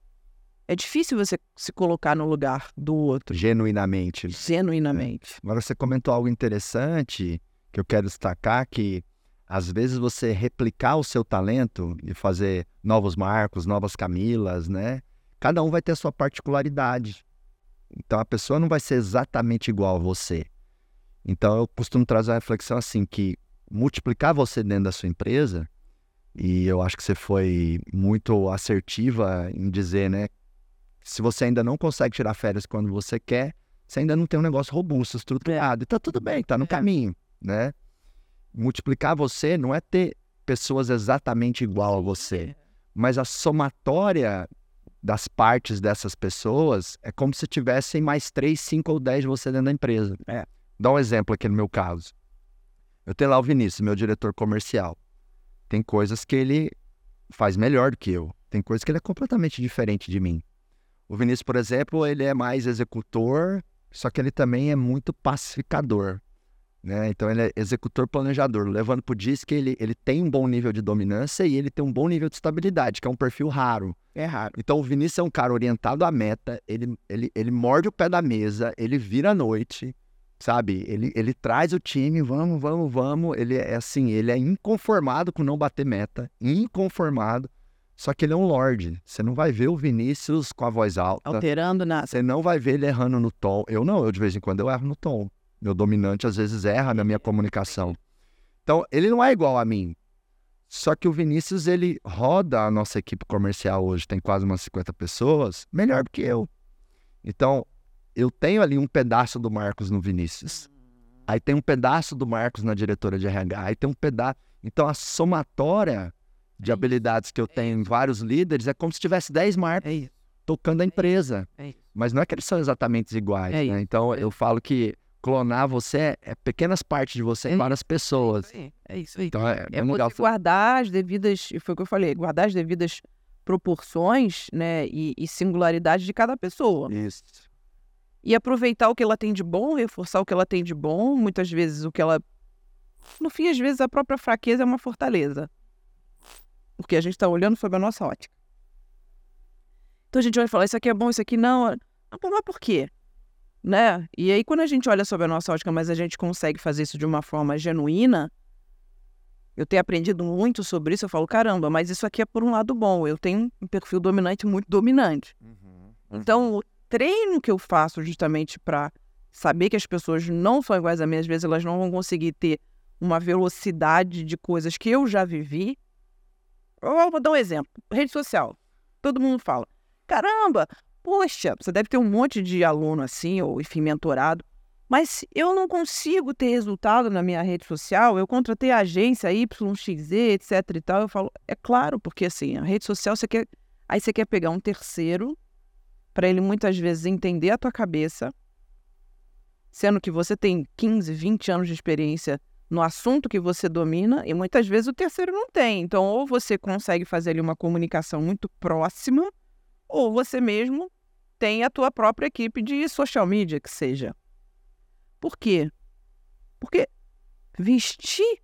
é difícil você se colocar no lugar do outro, Genuinamente. genuinamente. Agora você comentou algo interessante que eu quero destacar que às vezes você replicar o seu talento e fazer novos Marcos, novas Camilas, né? Cada um vai ter a sua particularidade. Então a pessoa não vai ser exatamente igual a você. Então eu costumo trazer a reflexão assim que multiplicar você dentro da sua empresa e eu acho que você foi muito assertiva em dizer, né? Se você ainda não consegue tirar férias quando você quer, você ainda não tem um negócio robusto, estruturado. E tá tudo bem, tá no É. caminho, né? Multiplicar você não é ter pessoas exatamente igual a você, mas a somatória das partes dessas pessoas é como se tivessem mais três, cinco ou dez de você dentro da empresa. É. Dá um exemplo aqui no meu caso. Eu tenho lá o Vinícius, meu diretor comercial. Tem coisas que ele faz melhor do que eu. Tem coisas que ele é completamente diferente de mim. O Vinícius, por exemplo, ele é mais executor, só que ele também é muito pacificador. Né? Então ele é executor planejador, levando para o que ele, ele tem um bom nível de dominância e ele tem um bom nível de estabilidade, que é um perfil raro. É raro. Então o Vinícius é um cara orientado à meta, ele, ele, ele morde o pé da mesa, ele vira à noite, sabe? Ele, ele traz o time, vamos, vamos, vamos. Ele é assim, ele é inconformado com não bater meta, inconformado. Só que ele é um lorde. Você não vai ver o Vinícius com a voz alta. Alterando nada. Você não vai ver ele errando no tom. Eu não, eu de vez em quando eu erro no tom. Meu dominante às vezes erra na minha comunicação. Então, ele não é igual a mim. Só que o Vinícius, ele roda a nossa equipe comercial hoje, tem quase umas 50 pessoas, melhor do que eu. Então, eu tenho ali um pedaço do Marcos no Vinícius. Aí tem um pedaço do Marcos na diretora de RH, aí tem um pedaço. Então, a somatória de É habilidades que eu é tenho em vários líderes é como se tivesse 10 Marcos É tocando a empresa. Mas não é que eles são exatamente iguais, né? Então eu falo que clonar você é, é pequenas partes de você É várias pessoas. É isso aí. É isso aí. Então é, É legal. você guardar as devidas, e foi o que eu falei, guardar as devidas proporções, né, e, e singularidade de cada pessoa. Isso. E aproveitar o que ela tem de bom, reforçar o que ela tem de bom, muitas vezes o que ela... No fim, às vezes, a própria fraqueza é uma fortaleza. Porque a gente está olhando sob a nossa ótica. Então a gente vai falar, isso aqui é bom, isso aqui não. Ah, Mas por quê? Né? E aí, quando a gente olha sob a nossa ótica, mas a gente consegue fazer isso de uma forma genuína, eu tenho aprendido muito sobre isso, eu falo, caramba, mas isso aqui é por um lado bom. Eu tenho um perfil dominante muito dominante. Então, o treino que eu faço justamente para saber que as pessoas não são iguais a mim, às vezes elas não vão conseguir ter uma velocidade de coisas que eu já vivi. Eu vou dar um exemplo. Rede social. Todo mundo fala: caramba, poxa, você deve ter um monte de aluno assim, ou enfim, mentorado. Mas eu não consigo ter resultado na minha rede social. Eu contratei a agência YXZ, etc e tal. Eu falo, é claro, porque assim, a rede social você quer. Aí você quer pegar um terceiro para ele muitas vezes entender a tua cabeça, sendo que você tem 15, 20 anos de experiência no assunto que você domina e muitas vezes o terceiro não tem. Então, ou você consegue fazer ali uma comunicação muito próxima, ou você mesmo tem a tua própria equipe de social media, que seja. Por quê? Porque vestir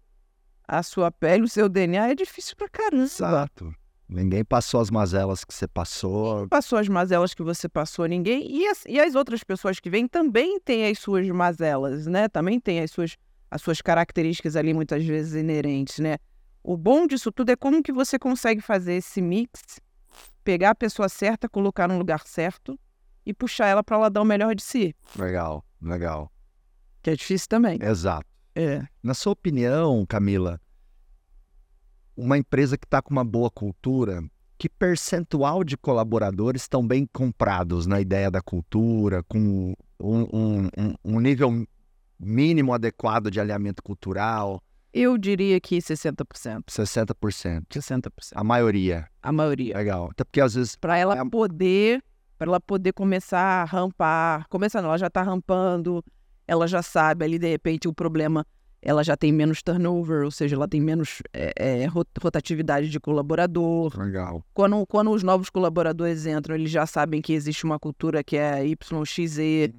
a sua pele, o seu DNA é difícil pra caramba. Exato. Ninguém passou as mazelas que você passou. Passou as mazelas que você passou, ninguém. E as, e as outras pessoas que vêm também têm as suas mazelas, né? Também têm as suas, as suas características ali, muitas vezes inerentes, né? O bom disso tudo é como que você consegue fazer esse mix, pegar a pessoa certa, colocar no lugar certo e puxar ela para ela dar o melhor de si. Legal, legal. Que é difícil também. Exato. É. Na sua opinião, Camila, uma empresa que está com uma boa cultura, que percentual de colaboradores estão bem comprados na ideia da cultura, com um, um, um, nível mínimo adequado de alinhamento cultural? Eu diria que 60%. 60%. 60%. A maioria. A maioria. Legal. Até porque às vezes. Para ela É- poder, para ela poder começar a rampar, começar não, ela já está rampando, ela já sabe ali de repente o problema, ela já tem menos turnover, ou seja, ela tem menos é, é, ro- rotatividade de colaborador. Legal. Quando, quando os novos colaboradores entram, eles já sabem que existe uma cultura que é YXZ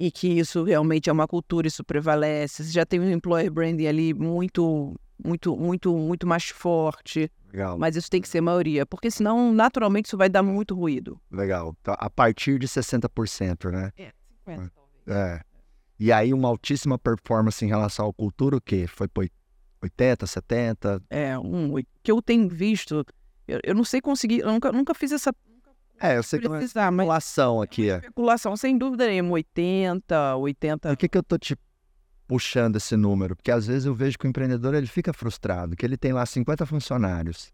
e que isso realmente é uma cultura, isso prevalece. Você já tem um employer branding ali muito, muito, muito, muito mais forte. Legal. Mas isso tem que ser maioria, porque senão, naturalmente, isso vai dar muito ruído. Legal. Então, a partir de 60%, né? É, 50 talvez. É. E aí uma altíssima performance em relação à cultura, o quê? Foi para 80, 70? É, um que eu tenho visto, eu, eu não sei conseguir, eu nunca, nunca fiz essa É, eu sei que é uma precisar, mas aqui. é. especulação, sem dúvida nenhuma, 80, 80. Por que, que eu tô te puxando esse número? Porque às vezes eu vejo que o empreendedor ele fica frustrado, que ele tem lá 50 funcionários.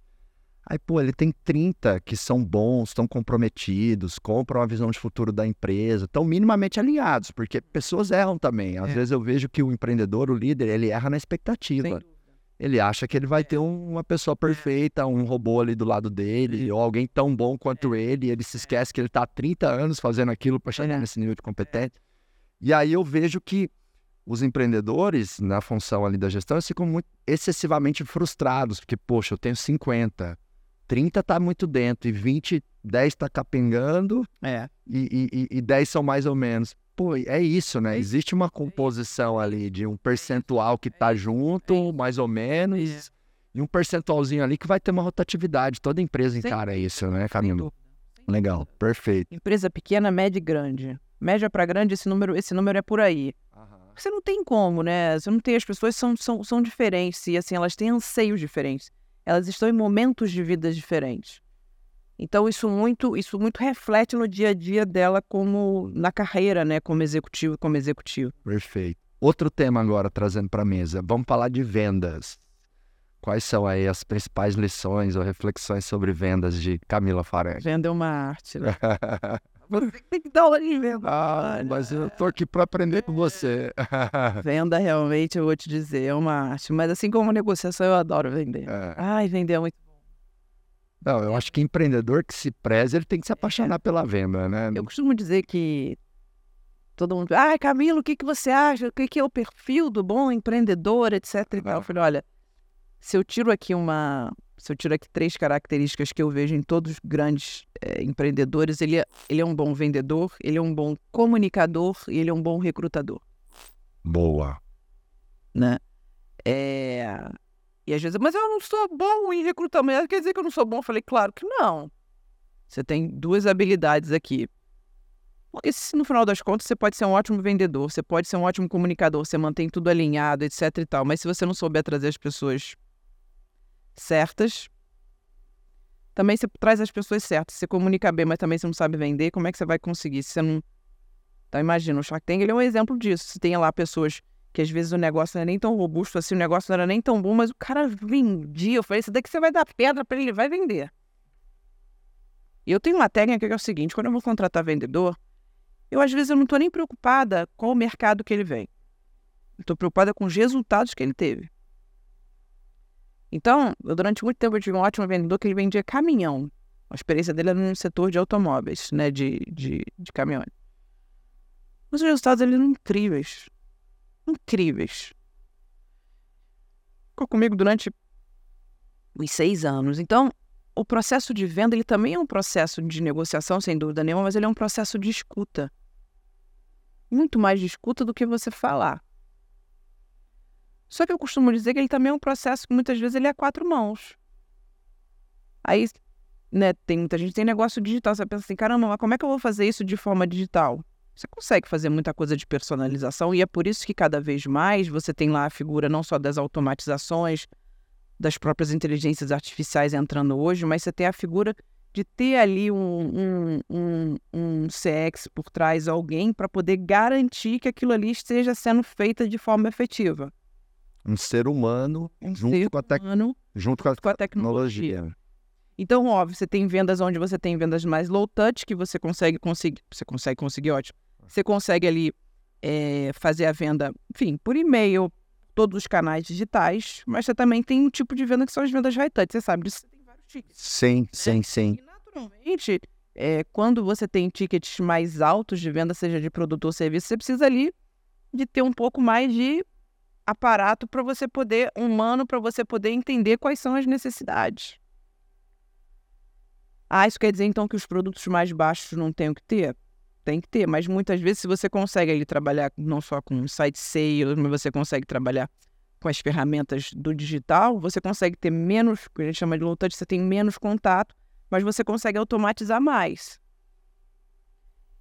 Aí, pô, ele tem 30 que são bons, estão comprometidos, compram a visão de futuro da empresa, estão minimamente alinhados, porque pessoas erram também. Às É. vezes eu vejo que o empreendedor, o líder, ele erra na expectativa. Sem. Ele acha que ele vai É. ter um- uma pessoa perfeita, um robô ali do lado dele, ou alguém tão bom quanto ele, e ele se esquece que ele está há 30 anos fazendo aquilo para chegar É. nesse nível de competência. E aí eu vejo que os empreendedores, na função ali da gestão, eles ficam muito excessivamente frustrados, porque, poxa, eu tenho 50, 30 tá muito dentro, e 20, 10 tá capengando, É. e, e- e 10 são mais ou menos. Pô, é isso, né? É. Existe uma composição ali de um percentual que tá junto, mais ou menos, e um percentualzinho ali que vai ter uma rotatividade. Toda empresa encara isso, né, Camilo? Legal, perfeito. Empresa pequena, média e grande. Média para grande, esse número, esse número é por aí. Você não tem como, né? Você não tem, as pessoas são, são, são diferentes e assim, elas têm anseios diferentes. Elas estão em momentos de vida diferentes. Então isso muito, isso muito reflete no dia a dia dela como na carreira, né, como executivo, como executivo. Perfeito. Outro tema agora trazendo para a mesa. Vamos falar de vendas. Quais são aí as principais lições ou reflexões sobre vendas de Camila Farag? Venda é uma arte. Né? Você tem que dar aula de venda. ah, mas eu tô aqui para aprender com você. Venda realmente, eu vou te dizer, é uma arte. Mas assim como negociação, eu adoro vender. É. Ai, vender é muito Não, eu acho que empreendedor que se preze, ele tem que se apaixonar pela venda, né? Eu costumo dizer que todo mundo, ai, Camilo, o que, que você acha? O que, que é o perfil do bom empreendedor, etc. E tal. Eu falei, olha, se eu tiro aqui uma. Se eu tiro aqui três características que eu vejo em todos os grandes eh, empreendedores, ele é, ele é um bom vendedor, ele é um bom comunicador e ele é um bom recrutador, Boa. né? É... E às vezes, mas eu não sou bom em recrutamento, quer dizer que eu não sou bom? Eu falei, claro que não. Você tem duas habilidades aqui. Porque no final das contas você pode ser um ótimo vendedor, você pode ser um ótimo comunicador, você mantém tudo alinhado, etc e tal. Mas se você não souber trazer as pessoas certas, também você traz as pessoas certas. Você comunica bem, mas também você não sabe vender, como é que você vai conseguir? Se você não Então imagina, o Shark Tank ele é um exemplo disso. Se tem lá pessoas que às vezes o negócio não é nem tão robusto assim, o negócio não era nem tão bom, mas o cara vendia. Eu falei, isso daqui você vai dar pedra para ele, vai vender. E eu tenho uma técnica que é o seguinte, quando eu vou contratar vendedor, eu às vezes eu não estou nem preocupada com o mercado que ele vem. Estou preocupada com os resultados que ele teve. Então, eu, durante muito tempo eu tive um ótimo vendedor que ele vendia caminhão. A experiência dele era no setor de automóveis, né, de, de, de caminhões. Mas os resultados dele eram incríveis. Incríveis. Ficou comigo durante uns seis anos. Então, o processo de venda ele também é um processo de negociação, sem dúvida nenhuma, mas ele é um processo de escuta. Muito mais de escuta do que você falar. Só que eu costumo dizer que ele também é um processo que muitas vezes ele é a quatro mãos. Aí, né, tem muita gente tem negócio digital, você pensa assim, caramba, mas como é que eu vou fazer isso de forma digital? Você consegue fazer muita coisa de personalização e é por isso que cada vez mais você tem lá a figura não só das automatizações, das próprias inteligências artificiais entrando hoje, mas você tem a figura de ter ali um, um, um, um CX por trás, alguém para poder garantir que aquilo ali esteja sendo feito de forma efetiva. Um ser humano Um junto, ser com a, tec- humano junto com a com a tecnologia. tecnologia. Então, óbvio, você tem vendas onde você tem vendas mais low touch, que você consegue conseguir. Você consegue conseguir, ótimo. Você consegue ali eh, fazer a venda, enfim, por e-mail, todos os canais digitais, mas você também tem um tipo de venda que são as vendas high touch. Você sabe disso, você tem vários tickets. Sim, sim, sim. E naturalmente, eh, quando você tem tickets mais altos de venda, seja de produto ou serviço, você precisa ali de ter um pouco mais de aparato para você poder, humano, para você poder entender quais são as necessidades. Ah, isso quer dizer então que os produtos mais baixos não tem o que ter? Tem que ter, mas muitas vezes se você consegue ali trabalhar não só com site sales, mas você consegue trabalhar com as ferramentas do digital, você consegue ter menos, o que a gente chama de low touch, você tem menos contato, mas você consegue automatizar mais.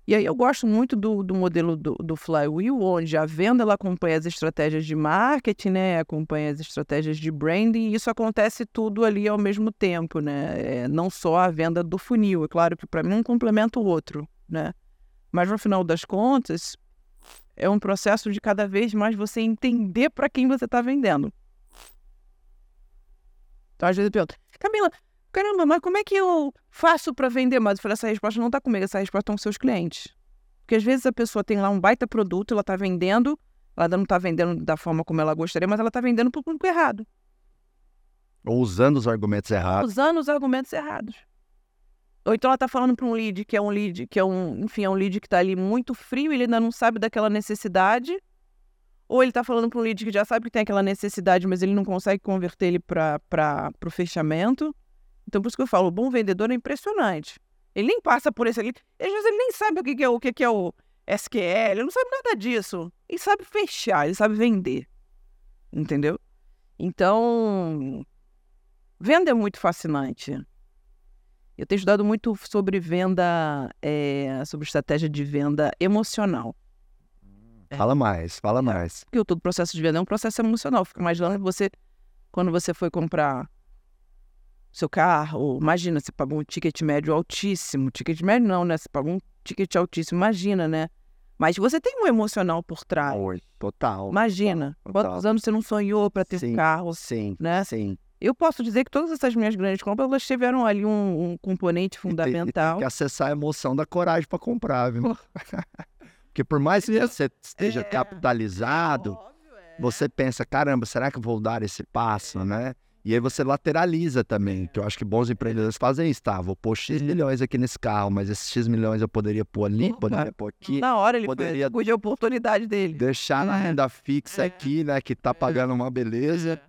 E aí eu gosto muito do, do modelo do, do Flywheel, onde a venda ela acompanha as estratégias de marketing, né? Acompanha as estratégias de branding, e isso acontece tudo ali ao mesmo tempo, né? É, não só a venda do funil, é claro que para mim um complementa o outro, né? Mas no final das contas, é um processo de cada vez mais você entender para quem você está vendendo. Então, às vezes eu pergunto, Camila, caramba, mas como é que eu faço para vender mais? Eu falei, essa resposta não está comigo, essa resposta está com seus clientes. Porque às vezes a pessoa tem lá um baita produto, ela está vendendo, ela não está vendendo da forma como ela gostaria, mas ela está vendendo para o público errado, Ou usando os argumentos errados. usando os argumentos errados. Ou então ela está falando para um lead que é um lead, que é um, enfim, é um lead que está ali muito frio, ele ainda não sabe daquela necessidade. Ou ele está falando para um lead que já sabe que tem aquela necessidade, mas ele não consegue converter ele para o fechamento. Então, por isso que eu falo, o bom vendedor é impressionante. Ele nem passa por esse ali. Às vezes ele nem sabe o que que é o, que que é o SQL, ele não sabe nada disso. Ele sabe fechar, ele sabe vender. Entendeu? Então, venda é muito fascinante. Eu tenho estudado muito sobre venda, eh, sobre estratégia de venda emocional. É. Fala mais, fala mais. Porque todo processo de venda é um processo emocional. Fica imaginando você, quando você foi comprar seu carro, imagina, você pagou um ticket médio altíssimo. Ticket médio não, né? Você pagou um ticket altíssimo, imagina, né? Mas você tem um emocional por trás. Oi, total. Imagina, Total. quantos anos você não sonhou para ter Sim. carro, Sim, né? sim. Eu posso dizer que todas essas minhas grandes compras, elas tiveram ali um, um componente E tem- e fundamental. Tem que acessar a emoção da coragem para comprar, viu? Porque por mais que você esteja É. capitalizado, Óbvio, é. você pensa, caramba, será que eu vou dar esse passo, né? E aí você lateraliza também, que eu acho que bons empreendedores fazem isso, tá? Vou pôr X Uhum. milhões aqui nesse carro, mas esses X milhões eu poderia pôr ali, Opa. poderia pôr aqui, Na hora ele poderia- poderia... a oportunidade dele. deixar na É. renda fixa É. aqui, né? Que tá pagando uma beleza.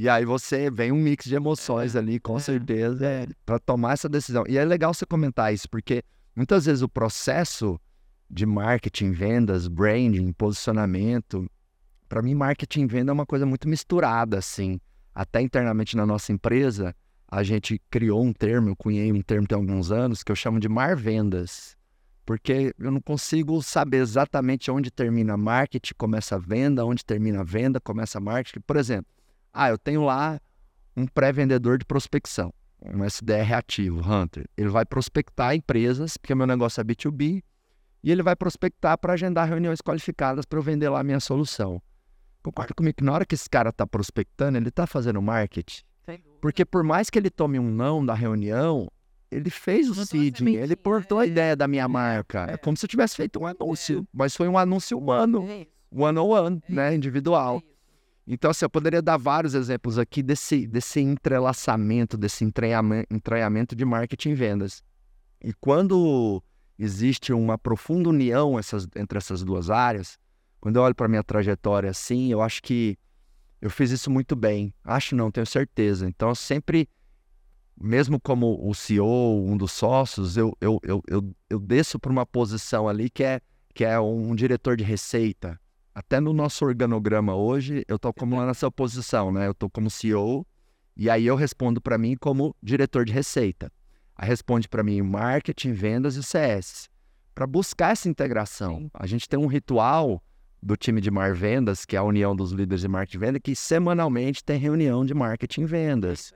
E aí você vem um mix de emoções ali, com é. certeza, para tomar essa decisão. E é legal você comentar isso, porque muitas vezes o processo de marketing, vendas, branding, posicionamento, para mim marketing e venda é uma coisa muito misturada, assim. Até internamente na nossa empresa, a gente criou um termo, eu cunhei um termo tem alguns anos, que eu chamo de mar vendas. Porque eu não consigo saber exatamente onde termina marketing, começa a venda, onde termina a venda, começa a marketing. Por exemplo, ah, eu tenho lá um pré-vendedor de prospecção, um SDR ativo, Hunter. Ele vai prospectar empresas, porque meu negócio é B2B, e ele vai prospectar para agendar reuniões qualificadas para eu vender lá a minha solução. Concorda comigo que na hora que esse cara está prospectando, ele está fazendo marketing? Porque por mais que ele tome um não da reunião, ele fez o seeding, ele portou a é. ideia da minha é, marca. É, é como se eu tivesse feito um anúncio, mas foi um anúncio humano, one on one, né, individual. Então, assim, eu poderia dar vários exemplos aqui desse, desse entrelaçamento, desse entranhamento de marketing e vendas. E quando existe uma profunda união essas, entre essas duas áreas, quando eu olho para minha trajetória assim, eu acho que eu fiz isso muito bem. Acho não, tenho certeza. Então, sempre, mesmo como o CEO, um dos sócios, eu, eu, eu, eu, eu desço para uma posição ali que é, que é um diretor de receita até no nosso organograma hoje, eu estou como nessa posição, né? Eu estou como CEO e aí eu respondo para mim como diretor de receita. Aí responde para mim marketing, vendas e CS. Para buscar essa integração. Sim. A gente tem um ritual do time de Mar Vendas, que é a união dos líderes de marketing e venda, que semanalmente tem reunião de marketing e vendas.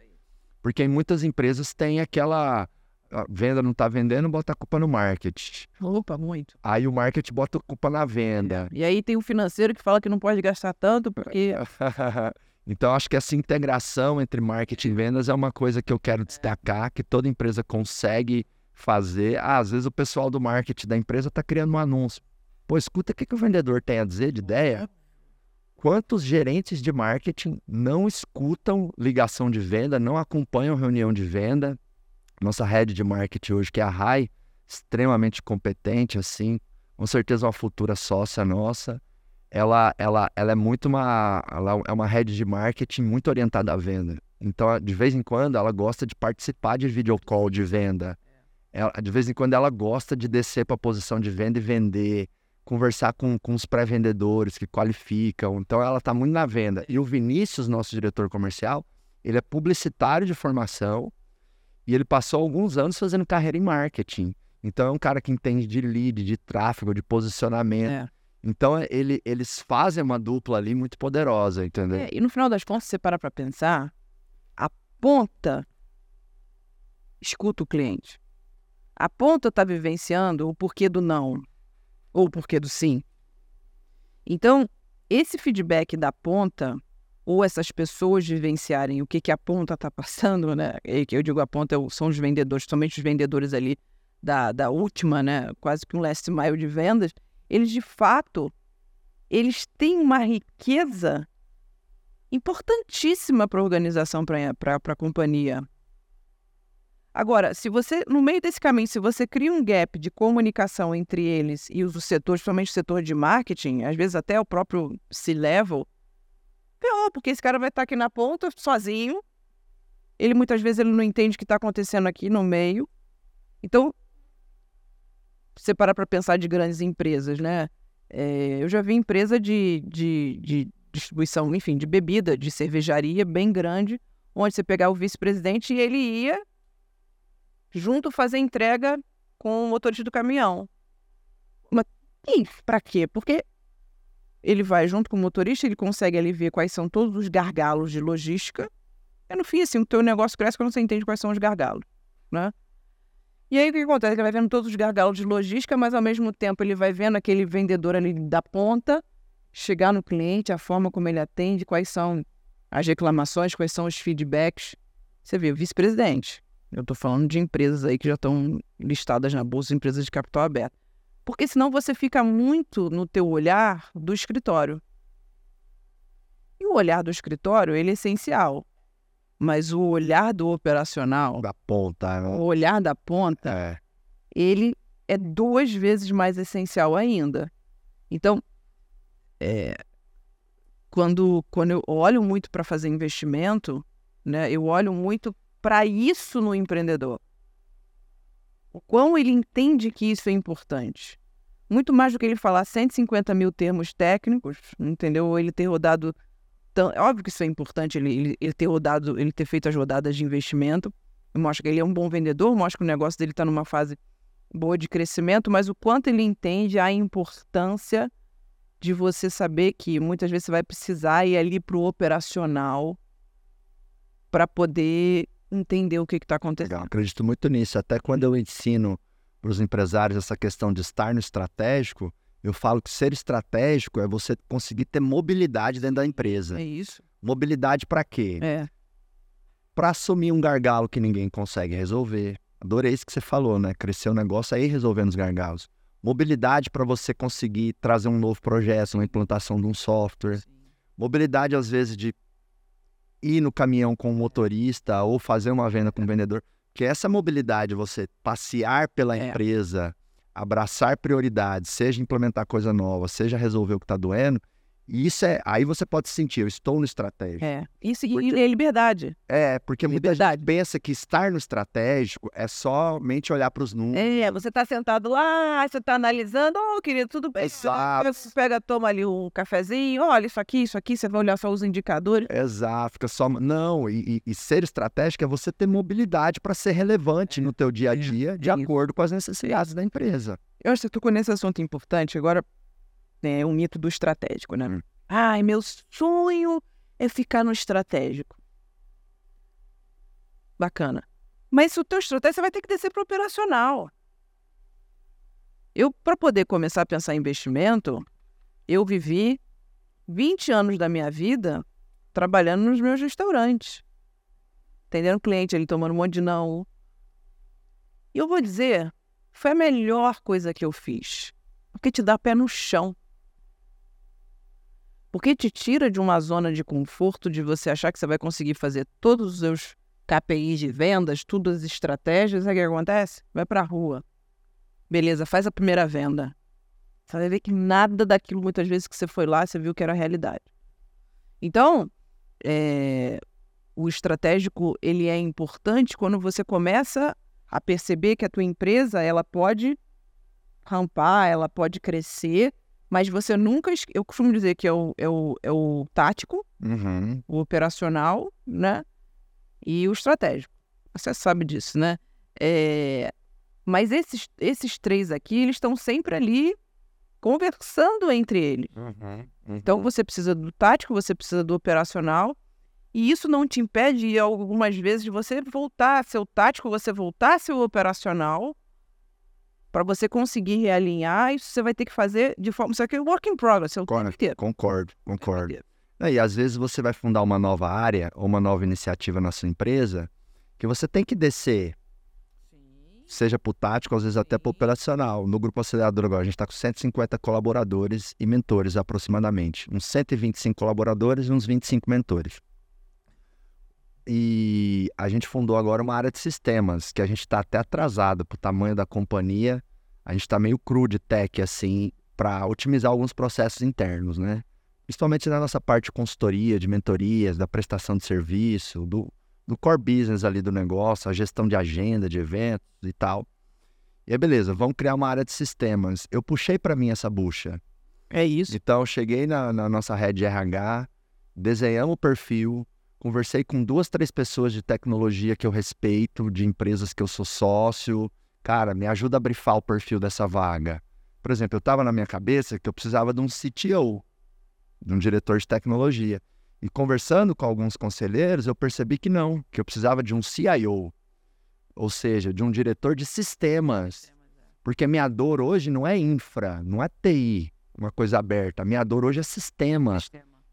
Porque em muitas empresas tem aquela a venda não está vendendo, bota a culpa no marketing. Opa, muito. Aí o marketing bota a culpa na venda. E aí tem o financeiro que fala que não pode gastar tanto porque. então, acho que essa integração entre marketing e vendas é uma coisa que eu quero destacar, que toda empresa consegue fazer. Ah, às vezes o pessoal do marketing da empresa está criando um anúncio. Pô, escuta o que, que o vendedor tem a dizer de ideia. Quantos gerentes de marketing não escutam ligação de venda, não acompanham reunião de venda, nossa head de marketing hoje, que é a Rai, extremamente competente, assim, com certeza uma futura sócia nossa. Ela, ela, ela é muito uma, ela é uma head de marketing muito orientada à venda. Então, de vez em quando, ela gosta de participar de video call de venda. Ela, de vez em quando, ela gosta de descer para a posição de venda e vender, conversar com, com os pré-vendedores que qualificam. Então, ela está muito na venda. E o Vinícius, nosso diretor comercial, ele é publicitário de formação, e ele passou alguns anos fazendo carreira em marketing. Então é um cara que entende de lead, de tráfego, de posicionamento. É. Então ele, eles fazem uma dupla ali muito poderosa, entendeu? É, e no final das contas, você para para pensar, a ponta escuta o cliente. A ponta está vivenciando o porquê do não ou o porquê do sim. Então, esse feedback da ponta ou essas pessoas vivenciarem o que, que a ponta está passando, né? E que eu digo a ponta são os vendedores, somente os vendedores ali da, da última, né? Quase que um last mile de vendas, eles de fato eles têm uma riqueza importantíssima para a organização, para a companhia. Agora, se você, no meio desse caminho, se você cria um gap de comunicação entre eles e os setores, principalmente o setor de marketing, às vezes até o próprio C-level, ferrou, porque esse cara vai estar aqui na ponta sozinho. Ele muitas vezes ele não entende o que está acontecendo aqui no meio. Então, você parar para pensar de grandes empresas, né? É, eu já vi empresa de, de, de distribuição, enfim, de bebida, de cervejaria bem grande, onde você pegar o vice-presidente e ele ia junto fazer entrega com o motorista do caminhão. Mas para quê? Porque ele vai junto com o motorista, ele consegue ali ver quais são todos os gargalos de logística. E no fim, assim, o teu negócio cresce quando você entende quais são os gargalos, né? E aí o que acontece? Ele vai vendo todos os gargalos de logística, mas ao mesmo tempo ele vai vendo aquele vendedor ali da ponta chegar no cliente, a forma como ele atende, quais são as reclamações, quais são os feedbacks. Você vê, vice-presidente. Eu estou falando de empresas aí que já estão listadas na bolsa, empresas de capital aberto. Porque senão você fica muito no teu olhar do escritório. E o olhar do escritório, ele é essencial. Mas o olhar do operacional... Da ponta. Né? O olhar da ponta, é. ele é duas vezes mais essencial ainda. Então, é, quando, quando eu olho muito para fazer investimento, né, eu olho muito para isso no empreendedor o quão ele entende que isso é importante. Muito mais do que ele falar 150 mil termos técnicos, entendeu? Ele ter rodado. Tão... Óbvio que isso é importante, ele, ele, ele, ter rodado, ele ter feito as rodadas de investimento. Mostra que ele é um bom vendedor, mostra que o negócio dele está numa fase boa de crescimento, mas o quanto ele entende a importância de você saber que muitas vezes você vai precisar ir ali para o operacional para poder entender o que está acontecendo. Legal, acredito muito nisso. Até quando eu ensino para os empresários essa questão de estar no estratégico, eu falo que ser estratégico é você conseguir ter mobilidade dentro da empresa. É isso. Mobilidade para quê? É. Para assumir um gargalo que ninguém consegue resolver. Adorei isso que você falou, né? Crescer o negócio aí resolvendo os gargalos. Mobilidade para você conseguir trazer um novo projeto, uma implantação de um software. Sim. Mobilidade, às vezes, de ir no caminhão com o motorista ou fazer uma venda com o vendedor. Que essa mobilidade, você passear pela É. empresa, abraçar prioridades, seja implementar coisa nova, seja resolver o que está doendo, e isso é. Aí você pode sentir, eu estou no estratégico. É. Isso e, Porque- e é liberdade. É, porque muita Liberdade. gente pensa que estar no estratégico é somente olhar para os números. É, você tá sentado lá, você tá analisando, ô querido, tudo bem. Exato. Você pega, toma ali um cafezinho, olha isso aqui, isso aqui, você vai olhar só os indicadores. Exato, fica só. Não, e, e- e ser estratégico é você ter mobilidade para ser relevante no teu dia a dia, de é isso. acordo com as necessidades da empresa. Eu acho que você tocou nesse assunto importante. Agora, é um mito do estratégico, né? Hum. Ai, meu sonho é ficar no estratégico. Bacana. Mas se o teu estratégia, você vai ter que descer para o operacional. Eu, para poder começar a pensar em investimento, eu vivi 20 anos da minha vida trabalhando nos meus restaurantes. Atendendo cliente ali, tomando um monte de não. E eu vou dizer, foi a melhor coisa que eu fiz. Porque te dá pé no chão. Porque te tira de uma zona de conforto de você achar que você vai conseguir fazer todos os seus KPIs de vendas, todas as estratégias. Sabe o que acontece? Vai pra rua. Beleza, faz a primeira venda. Você vai ver que nada daquilo, muitas vezes, que você foi lá, você viu que era a realidade. Então, é, o estratégico, ele é importante quando você começa a perceber que a tua empresa, ela pode rampar, ela pode crescer, mas você nunca... Eu costumo dizer que é o, é o, é o tático, Uhum. o operacional, né? E o estratégico. Você sabe disso, né? É, Mas esses, esses três aqui, eles estão sempre ali conversando entre eles. Uhum. Então você precisa do tático, você precisa do operacional, e isso não te impede algumas vezes de você voltar a ser o tático, você voltar a ser o operacional, para você conseguir realinhar, isso você vai ter que fazer de forma. Isso aqui é work in progress, é o Concordo, concordo, tempo concordo. E às vezes você vai fundar uma nova área ou uma nova iniciativa na sua empresa que você tem que descer, seja para o tático, às vezes até para o Sim. operacional. No Grupo Acelerador agora, a gente está com 150 colaboradores e mentores aproximadamente. Uns 125 colaboradores e uns 25 mentores. E a gente fundou agora uma área de sistemas, que a gente está até atrasado para o tamanho da companhia. A gente está meio cru de tech, assim, para otimizar alguns processos internos, né? Principalmente na nossa parte de consultoria, de mentorias, da prestação de serviço, do, do core business ali do negócio, a gestão de agenda, de eventos e tal. E aí, beleza, vamos criar uma área de sistemas. Eu puxei para mim essa bucha. É isso. Então, eu cheguei na, na nossa rede de RH, desenhamos o perfil, conversei com duas, três pessoas de tecnologia que eu respeito, de empresas que eu sou sócio. Cara, me ajuda a brifar o perfil dessa vaga. Por exemplo, eu estava na minha cabeça que eu precisava de um CTO, de um diretor de tecnologia. E conversando com alguns conselheiros, eu percebi que não, que eu precisava de um CIO, ou seja, de um diretor de sistemas. Porque a minha dor hoje não é infra, não é TI, uma coisa aberta. A minha dor hoje é sistema,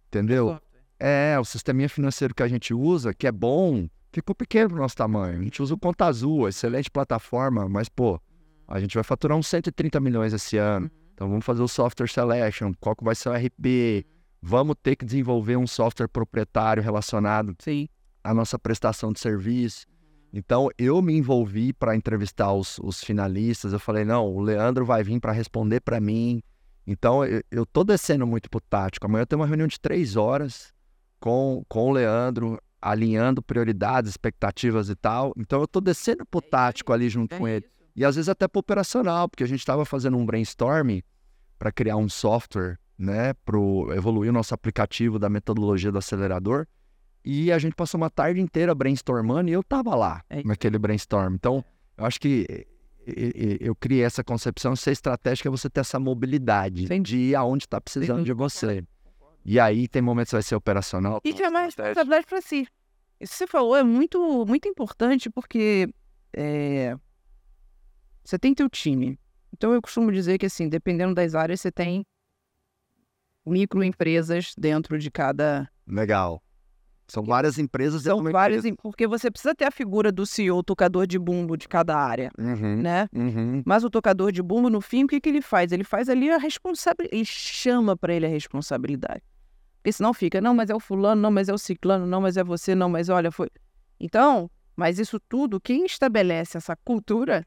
entendeu? É, o sisteminha financeiro que a gente usa, que é bom, ficou pequeno pro nosso tamanho. A gente usa o Conta Azul, excelente plataforma, mas, pô, a gente vai faturar uns 130 milhões esse ano. Então vamos fazer o software selection, qual que vai ser o RP, vamos ter que desenvolver um software proprietário relacionado Sim. à nossa prestação de serviço. Então eu me envolvi para entrevistar os, os finalistas. Eu falei, não, o Leandro vai vir para responder para mim. Então eu, eu tô descendo muito pro tático. Amanhã eu tenho uma reunião de três horas com, com o Leandro, alinhando prioridades, expectativas e tal. Então eu tô descendo pro É tático ali junto É com ele. E às vezes até para operacional, porque a gente estava fazendo um brainstorming para criar um software, né, para evoluir o nosso aplicativo da metodologia do acelerador. E a gente passou uma tarde inteira brainstormando e eu tava lá É naquele brainstorm. Então, eu acho que eu criei essa concepção ser estratégica é você ter essa mobilidade de ir aonde está precisando de você. E aí tem momentos que vai ser operacional. E chamar a responsabilidade para si. Isso que você falou é muito, muito importante porque é, você tem teu time. Então eu costumo dizer que assim, dependendo das áreas, você tem microempresas dentro de cada. Legal. São várias empresas. São várias, empresa. porque você precisa ter a figura do CEO, tocador de bumbo de cada área, uhum, né? Uhum. Mas o tocador de bumbo, no fim, o que, que ele faz? Ele faz ali a responsabilidade, ele chama para ele a responsabilidade. Porque senão fica, não, mas é o fulano, não, mas é o ciclano, não, mas é você, não, mas olha, foi. Então, mas isso tudo, quem estabelece essa cultura,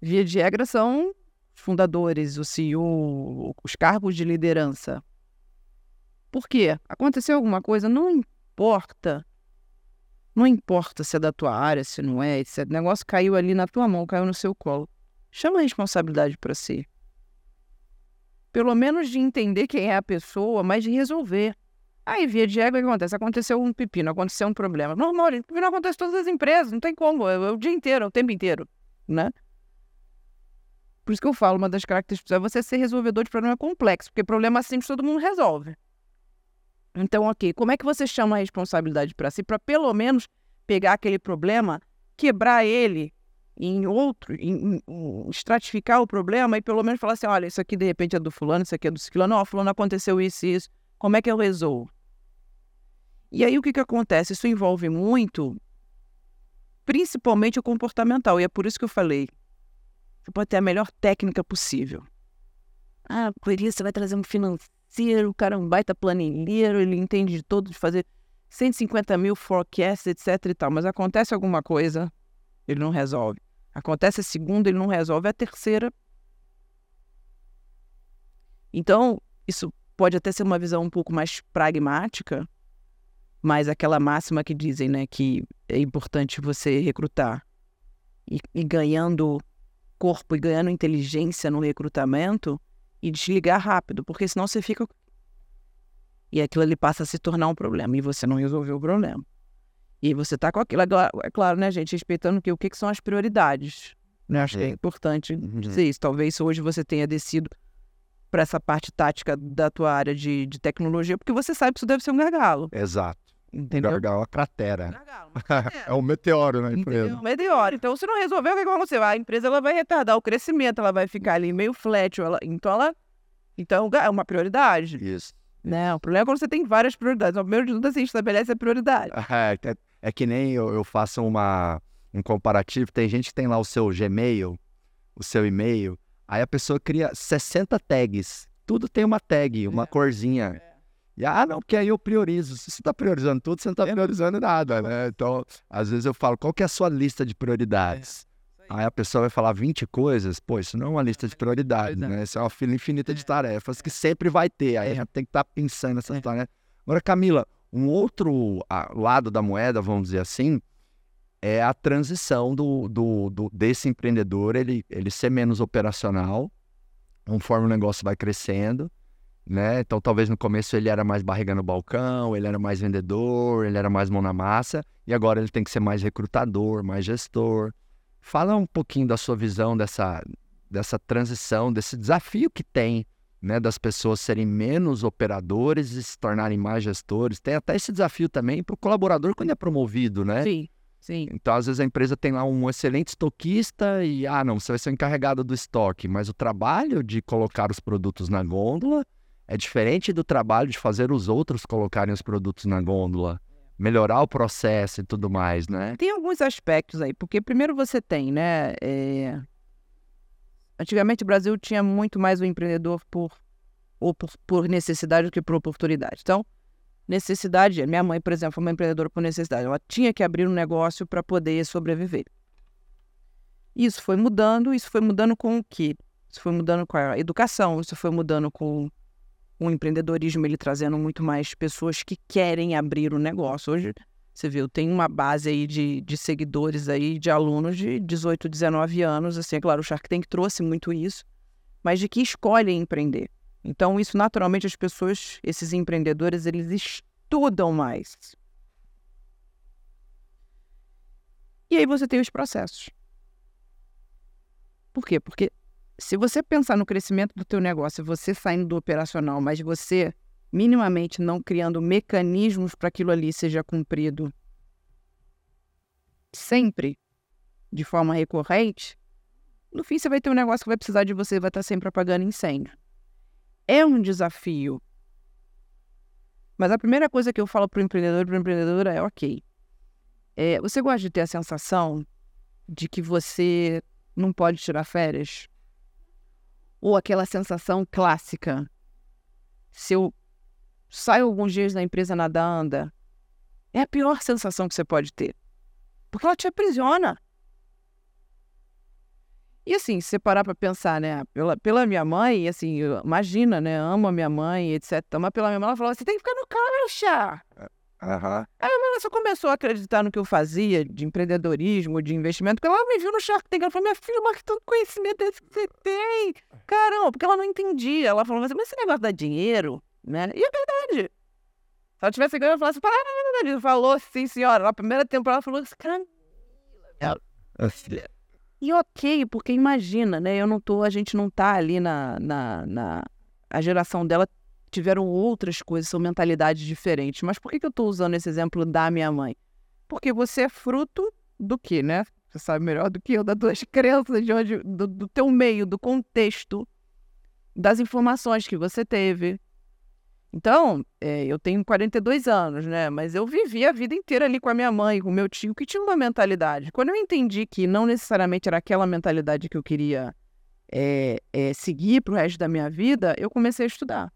via de regra, são os fundadores, o CEO, os cargos de liderança. Por quê? Aconteceu alguma coisa, não importa. Não importa se é da tua área, se não é, se o negócio caiu ali na tua mão, caiu no seu colo. Chama a responsabilidade para si pelo menos de entender quem é a pessoa, mas de resolver. Aí, via de regra, o que acontece? Aconteceu um pepino, aconteceu um problema. Normal, pepino acontece em todas as empresas, não tem como, é, é, o dia inteiro, é o tempo inteiro, né? Por isso que eu falo, uma das características é você ser resolvedor de problema complexo, porque problema simples todo mundo resolve. Então, ok, como é que você chama a responsabilidade para si, para pelo menos pegar aquele problema, quebrar ele em outro, em, em, estratificar o problema e pelo menos falar assim, olha, isso aqui de repente é do fulano, isso aqui é do ciclano, ó, fulano aconteceu isso e isso, como é que eu resolvo? E aí o que, que acontece? Isso envolve muito, principalmente o comportamental, e é por isso que eu falei, você pode ter a melhor técnica possível. Ah, por isso você vai trazer um financeiro, o cara é um baita planilheiro, ele entende de todo, de fazer 150 mil forecasts, etc e tal, mas acontece alguma coisa, ele não resolve. Acontece a segunda, ele não resolve a terceira. Então, isso pode até ser uma visão um pouco mais pragmática, mas aquela máxima que dizem, né, que é importante você recrutar e, e ganhando corpo e ganhando inteligência no recrutamento e desligar rápido, porque senão você fica e aquilo ali passa a se tornar um problema e você não resolveu o problema. E você está com aquilo. É claro, né, gente? Respeitando que, o que, que são as prioridades. Né? Acho é. que é importante uhum. dizer isso. Talvez hoje você tenha descido para essa parte tática da tua área de, de tecnologia, porque você sabe que isso deve ser um gargalo. Exato. Entendeu? Gargalo, a cratera. Gargalo, é um meteoro na empresa. É um meteoro. Então, se não resolver, o que vai acontecer? A empresa ela vai retardar o crescimento, ela vai ficar ali meio flat. Ela, então, ela. Então, é uma prioridade. Isso. Né? O problema é quando você tem várias prioridades. O primeiro de tudo, assim, estabelece a prioridade. É, é, é que nem eu, eu faço uma, um comparativo. Tem gente que tem lá o seu Gmail, o seu e-mail. Aí a pessoa cria 60 tags. Tudo tem uma tag, uma é. corzinha. É. E, ah, não, porque aí eu priorizo. Se você está priorizando tudo, você não está é. priorizando nada, né? Então, às vezes eu falo, qual que é a sua lista de prioridades? Aí a pessoa vai falar 20 coisas, pô, isso não é uma lista de prioridades, né? Isso é uma fila infinita de é. tarefas que sempre vai ter. Aí a gente tem que estar tá pensando nessas tarefas. Agora, Camila, um outro lado da moeda, vamos dizer assim, é a transição do, do, do, desse empreendedor, ele, ele ser menos operacional, conforme o negócio vai crescendo, né? Então, talvez no começo ele era mais barriga no balcão, ele era mais vendedor, ele era mais mão na massa, e agora ele tem que ser mais recrutador, mais gestor, Fala um pouquinho da sua visão dessa, dessa transição, desse desafio que tem, né, das pessoas serem menos operadores e se tornarem mais gestores. Tem até esse desafio também para o colaborador quando é promovido, né? Sim. Sim. Então, às vezes, a empresa tem lá um excelente estoquista e, ah, não, você vai ser o encarregado do estoque, mas o trabalho de colocar os produtos na gôndola é diferente do trabalho de fazer os outros colocarem os produtos na gôndola melhorar o processo e tudo mais, né? Tem alguns aspectos aí, porque primeiro você tem, né? É... Antigamente o Brasil tinha muito mais o empreendedor por, ou por, por necessidade do que por oportunidade. Então, necessidade, minha mãe, por exemplo, foi uma empreendedora por necessidade. Ela tinha que abrir um negócio para poder sobreviver. Isso foi mudando, isso foi mudando com o quê? Isso foi mudando com a educação, isso foi mudando com o empreendedorismo ele trazendo muito mais pessoas que querem abrir o negócio. Hoje, você viu, tem uma base aí de, de seguidores aí, de alunos de 18, 19 anos, assim, é claro, o Shark Tank trouxe muito isso, mas de que escolhem empreender. Então, isso naturalmente as pessoas, esses empreendedores, eles estudam mais. E aí você tem os processos. Por quê? Porque se você pensar no crescimento do teu negócio, você saindo do operacional, mas você minimamente não criando mecanismos para aquilo ali seja cumprido sempre, de forma recorrente, no fim você vai ter um negócio que vai precisar de você, vai estar sempre apagando incêndio. É um desafio. Mas a primeira coisa que eu falo para o empreendedor e para a empreendedora é: ok, é, você gosta de ter a sensação de que você não pode tirar férias? Ou aquela sensação clássica: se eu saio alguns dias da empresa nada anda, é a pior sensação que você pode ter. Porque ela te aprisiona. E assim, se você parar pra pensar, né, pela, pela minha mãe, assim, imagina, né, amo a minha mãe, etc. Mas pela minha mãe, ela falou, você tem que ficar no caixa. Aham. Aí a minha mãe só começou a acreditar no que eu fazia de empreendedorismo, de investimento, porque ela me viu no Shark Tank, ela falou, minha filha, mas que tanto conhecimento é esse que você tem? Caramba, porque ela não entendia. Ela falou, mas esse negócio dá dinheiro, né? E é verdade. Se ela tivesse ganho, eu falasse, para, ele falou, sim, senhora. Na primeira temporada, ela falou, Assim, e ok, porque imagina, né? Eu não tô, a gente não tá ali na, na, na a geração dela tiveram outras coisas, são mentalidades diferentes. Mas por que, que eu tô usando esse exemplo da minha mãe? Porque você é fruto do que, né? Você sabe melhor do que eu, das duas crenças, de onde, do, do teu meio, do contexto, das informações que você teve. Então, é, eu tenho 42 anos, né? Mas eu vivi a vida inteira ali com a minha mãe, com o meu tio, que tinha uma mentalidade. Quando eu entendi que não necessariamente era aquela mentalidade que eu queria é, é, seguir pro resto da minha vida, eu comecei a estudar.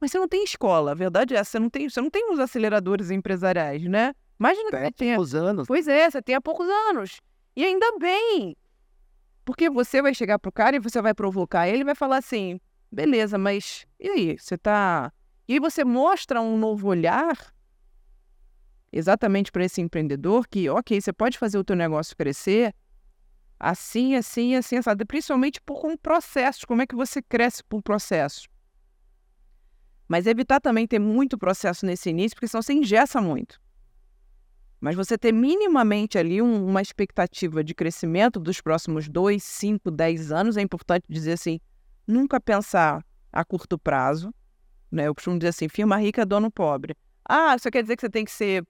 Mas você não tem escola, a verdade é você não tem, você não tem os aceleradores empresariais, né? Imagina que você Tem poucos anos. Pois é, você tem há poucos anos. E ainda bem. Porque você vai chegar pro cara e você vai provocar ele e vai falar assim: beleza, mas e aí? Você tá. E aí você mostra um novo olhar exatamente para esse empreendedor que, ok, você pode fazer o teu negócio crescer assim, assim, assim, assado. Principalmente por um processo. Como é que você cresce por processo? Mas evitar também ter muito processo nesse início, porque senão você ingessa muito. Mas você ter minimamente ali um- uma expectativa de crescimento dos próximos dois, cinco, dez anos, é importante dizer assim, nunca pensar a curto prazo. Né? Eu costumo dizer assim, firma rica, dono pobre. Ah, isso quer dizer que você tem que ser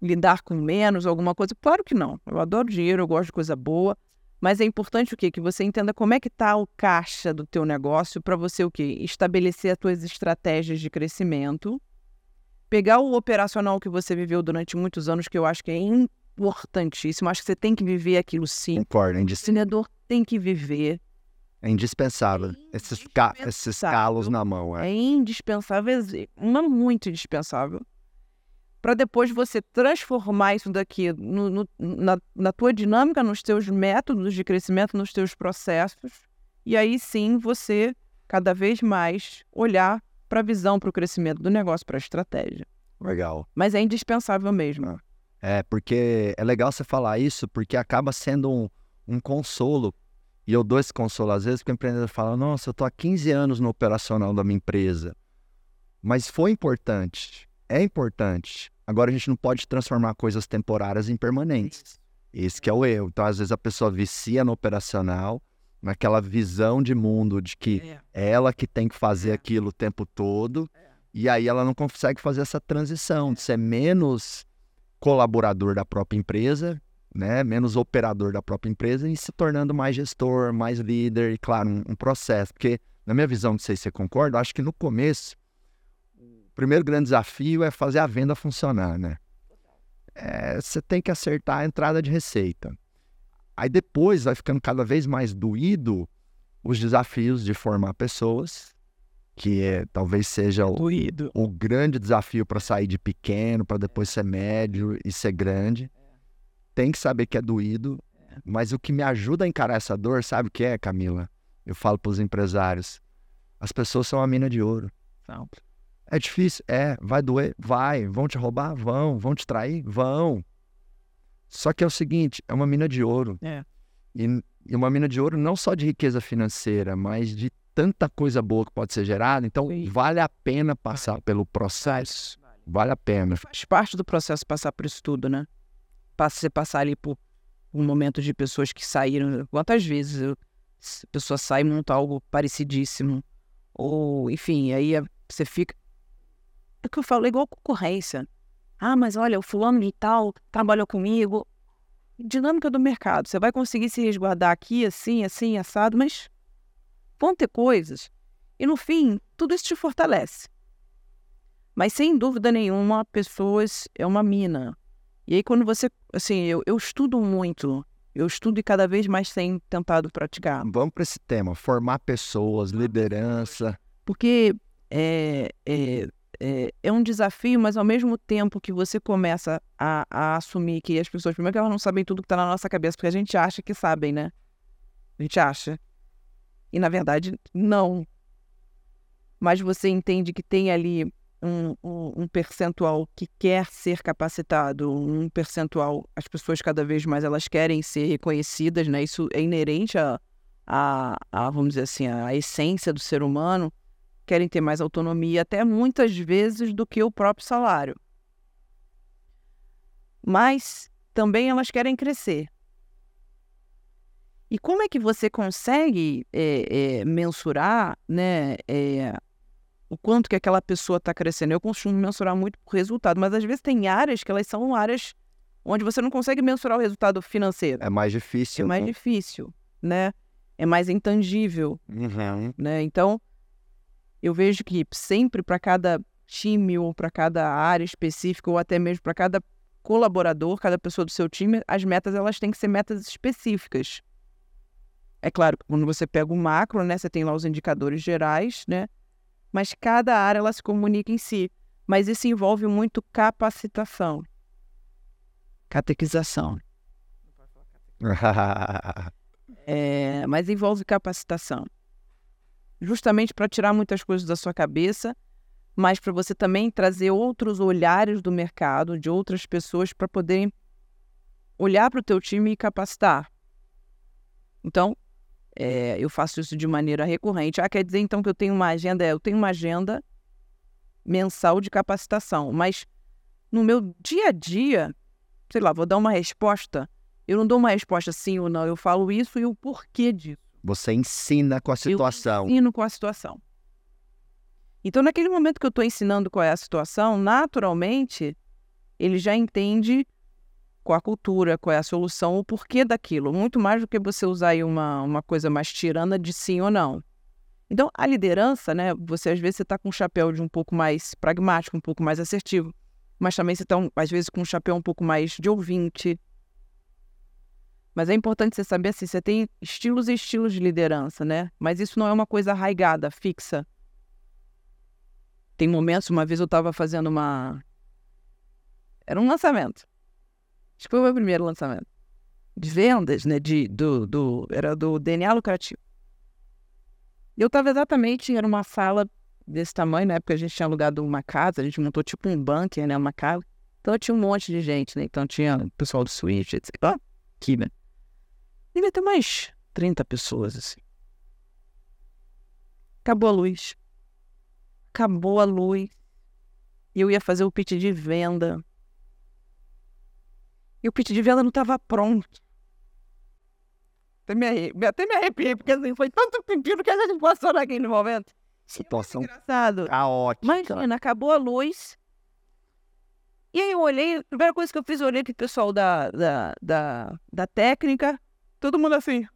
lidar com menos, alguma coisa? Claro que não. Eu adoro dinheiro, eu gosto de coisa boa. Mas é importante o quê? Que você entenda como é que está o caixa do teu negócio para você o quê? Estabelecer as tuas estratégias de crescimento, pegar o operacional que você viveu durante muitos anos, que eu acho que é importantíssimo. Acho que você tem que viver aquilo sim. Concordo, O empreendedor tem que viver. É indispensável. Esses, ca- esses Indispensável. calos na mão, é. É indispensável, uma muito indispensável. Para depois você transformar isso daqui no- no- na, na tua dinâmica, nos teus métodos de crescimento, nos teus processos. E aí sim você, cada vez mais, olhar para a visão, para o crescimento do negócio, para a estratégia. Legal. Mas é indispensável mesmo. É, porque é legal você falar isso, porque acaba sendo um, um consolo. E eu dou esse consolo às vezes, porque o empreendedor fala: Nossa, eu tô há 15 anos no operacional da minha empresa. Mas foi importante, é importante. Agora a gente não pode transformar coisas temporárias em permanentes. Esse que é o erro. Então, às vezes, a pessoa vicia no operacional, naquela visão de mundo de que É. é ela que tem que fazer É. aquilo o tempo todo, e aí ela não consegue fazer essa transição de ser menos colaborador da própria empresa, né, menos operador da própria empresa e se tornando mais gestor, mais líder e, claro, um, um processo. Porque, na minha visão, não sei se você concorda, acho que no começo, o primeiro grande desafio é fazer a venda funcionar, né? É, você tem que acertar a entrada de receita. Aí depois vai ficando cada vez mais doído os desafios de formar pessoas, que é, talvez seja o, o grande desafio para sair de pequeno, para depois ser médio e ser grande. Tem que saber que é doído, mas o que me ajuda a encarar essa dor, sabe o que é, Camila? Eu falo para os empresários: as pessoas são a mina de ouro. Não. É difícil? É. Vai doer? Vai. Vão te roubar? Vão. Vão te trair? Vão. Só que é o seguinte: é uma mina de ouro. É. E, e uma mina de ouro não só de riqueza financeira, mas de tanta coisa boa que pode ser gerada. Então, Sim. vale a pena passar pelo processo. Vale a pena. Faz parte do processo passar por isso tudo, né? Você passar ali por um momento de pessoas que saíram. Quantas vezes a pessoa sai e monta algo parecidíssimo? Ou, enfim, aí você fica. É o que eu falo, é igual concorrência. Ah, mas olha, o fulano de tal trabalhou comigo. dinâmica do mercado. Você vai conseguir se resguardar aqui, assim, assim, assado, mas vão ter coisas. E no fim, tudo isso te fortalece. Mas sem dúvida nenhuma, pessoas é uma mina. E aí, quando você. Assim, eu, eu estudo muito. Eu estudo e cada vez mais tenho tentado praticar. Vamos para esse tema: formar pessoas, liderança. Porque é, é, é, é, um desafio, mas ao mesmo tempo que você começa a, a assumir que as pessoas, primeiro que elas não sabem tudo que está na nossa cabeça, porque a gente acha que sabem, né? A gente acha. E na verdade, não. Mas você entende que tem ali um, um, um, percentual que quer ser capacitado, um percentual, as pessoas cada vez mais elas querem ser reconhecidas, né? Isso é inerente a, a, a vamos dizer assim, a essência do ser humano, querem ter mais autonomia, até muitas vezes do que o próprio salário. Mas também elas querem crescer. E como é que você consegue é, é, mensurar né, é, o quanto que aquela pessoa está crescendo. Eu costumo mensurar muito por resultado, mas às vezes tem áreas que elas são áreas onde você não consegue mensurar o resultado financeiro. É mais difícil. É mais né? difícil, né? É mais intangível, uhum. né? Então, eu vejo que sempre para cada time ou para cada área específica ou até mesmo para cada colaborador, cada pessoa do seu time, as metas elas têm que ser metas específicas. É claro, quando você pega o macro, né, você tem lá os indicadores gerais, né? Mas cada área ela se comunica em si. Mas isso envolve muito capacitação, catequização. é, mas envolve capacitação. Justamente para tirar muitas coisas da sua cabeça, mas para você também trazer outros olhares do mercado, de outras pessoas, para poderem olhar para o teu time e capacitar. Então, é, eu faço isso de maneira recorrente. Ah, quer dizer então que eu tenho uma agenda? É, eu tenho uma agenda mensal de capacitação, mas no meu dia a dia, sei lá, vou dar uma resposta. Eu não dou uma resposta sim ou não, eu falo isso e o porquê disso. Você ensina com a situação. Eu ensino com a situação. Então, naquele momento que eu estou ensinando qual é a situação, naturalmente, ele já entende qual a cultura, qual é a solução, o porquê daquilo, muito mais do que você usar aí uma, uma coisa mais tirana de sim ou não. Então, a liderança, né, você às vezes está com um chapéu de um pouco mais pragmático, um pouco mais assertivo, mas também você está, às vezes, com um chapéu um pouco mais de ouvinte. Mas é importante você saber assim, você tem estilos e estilos de liderança, né? Mas isso não é uma coisa arraigada, fixa. Tem momentos, uma vez eu estava fazendo uma... Era um lançamento. Acho que foi o meu primeiro lançamento. De vendas, né? De, do, do, era do DNA lucrativo. Eu estava exatamente, era uma sala desse tamanho, na época a gente tinha alugado uma casa, a gente montou tipo um bunker, né? Uma casa. Então tinha um monte de gente, né? Então tinha o pessoal do Switch, etc. Ó, aqui, né? Devia ter mais 30 pessoas, assim. Acabou a luz. Acabou a luz. E eu ia fazer o pitch de venda. E o pitch de venda não estava pronto. Até me, arrepiei, até me arrepiei, porque assim, foi tanto pepino que a gente passou naquele momento. Situação engraçado. caótica. Imagina, acabou a luz. E aí eu olhei, a primeira coisa que eu fiz, eu olhei pro pessoal da, da, da, da técnica, todo mundo assim.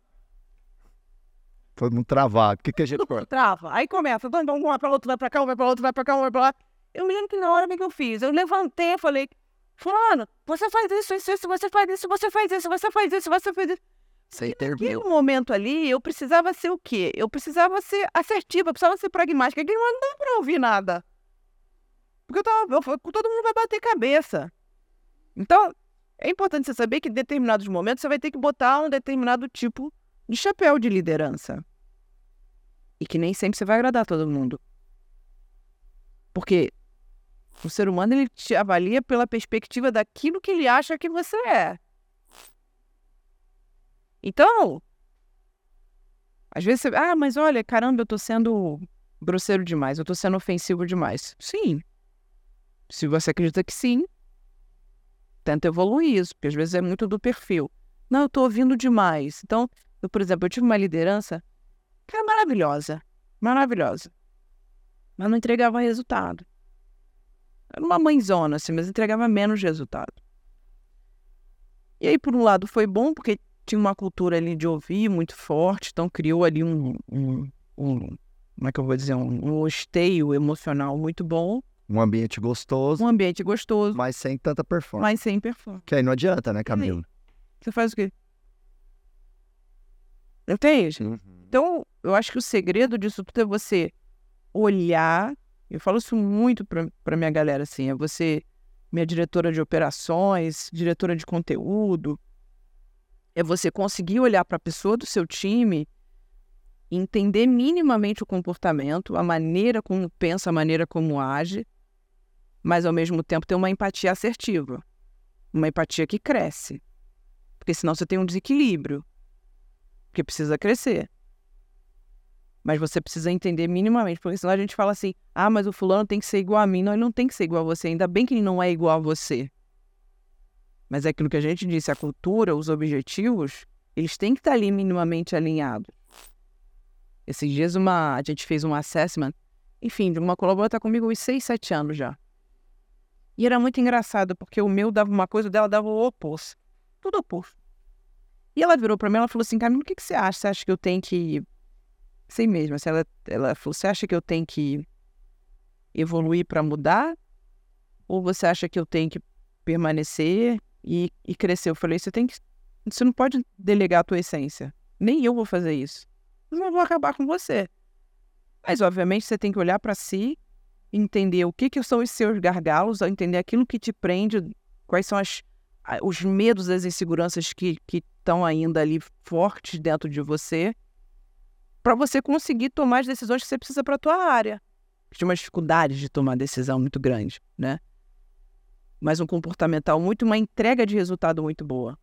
Todo mundo travado. O que, que a gente todo trava. Aí começa, então, um vai pra outro, vai pra cá, um vai pra outro, vai pra cá, um vai pra lá. Eu me lembro que na hora que eu fiz, eu levantei e falei, Fulano, você faz isso, isso, isso, você faz isso, você faz isso, você faz isso, você faz isso. Você interviu. Naquele momento ali, eu precisava ser o quê? Eu precisava ser assertiva, eu precisava ser pragmática. Aqui não dá pra ouvir nada. Porque eu tava, eu, todo mundo vai bater cabeça. Então, é importante você saber que em determinados momentos você vai ter que botar um determinado tipo de chapéu de liderança. E que nem sempre você vai agradar todo mundo. Porque o ser humano ele te avalia pela perspectiva daquilo que ele acha que você é. Então, às vezes você, ah, mas olha, caramba, eu tô sendo grosseiro demais, eu tô sendo ofensivo demais. Sim. Se você acredita que sim, tenta evoluir isso, porque às vezes é muito do perfil. Não, eu tô ouvindo demais. Então, eu, por exemplo, eu tive uma liderança que era maravilhosa, maravilhosa, mas não entregava resultado. Era uma mãezona, assim, mas entregava menos resultado. E aí, por um lado, foi bom, porque tinha uma cultura ali de ouvir muito forte, então criou ali um, um, um como é que eu vou dizer, um, um esteio emocional muito bom. Um ambiente gostoso. Um ambiente gostoso. Mas sem tanta performance. Mas sem performance. Que aí não adianta, né, Camila? Você faz o quê? Entende? Uhum. Então, eu acho que o segredo disso tudo é você olhar. Eu falo isso muito para minha galera, assim. É você, minha diretora de operações, diretora de conteúdo. É você conseguir olhar para a pessoa do seu time entender minimamente o comportamento, a maneira como pensa, a maneira como age, mas ao mesmo tempo ter uma empatia assertiva. Uma empatia que cresce. Porque senão você tem um desequilíbrio. Porque precisa crescer. Mas você precisa entender minimamente, porque senão a gente fala assim: ah, mas o fulano tem que ser igual a mim. Não, ele não tem que ser igual a você. Ainda bem que ele não é igual a você. Mas é aquilo que a gente disse: a cultura, os objetivos, eles têm que estar ali minimamente alinhados. Esses dias uma, a gente fez um assessment, enfim, de uma colaboradora está comigo uns 6, 7 anos já. E era muito engraçado, porque o meu dava uma coisa, o dela dava o oposto. Tudo oposto. E ela virou para mim, ela falou assim, Camila, o que, que você acha? Você acha que eu tenho que... Sei mesmo, assim, ela, ela falou, você acha que eu tenho que evoluir para mudar? Ou você acha que eu tenho que permanecer e, e crescer? Eu falei, você tem que... Você não pode delegar a tua essência. Nem eu vou fazer isso. Eu não vou acabar com você. Mas, obviamente, você tem que olhar para si entender o que, que são os seus gargalos, entender aquilo que te prende, quais são as, os medos, as inseguranças que estão ainda ali fortes dentro de você, para você conseguir tomar as decisões que você precisa para a tua área. Tinha uma dificuldade de tomar decisão muito grande, né? Mas um comportamental muito, uma entrega de resultado muito boa.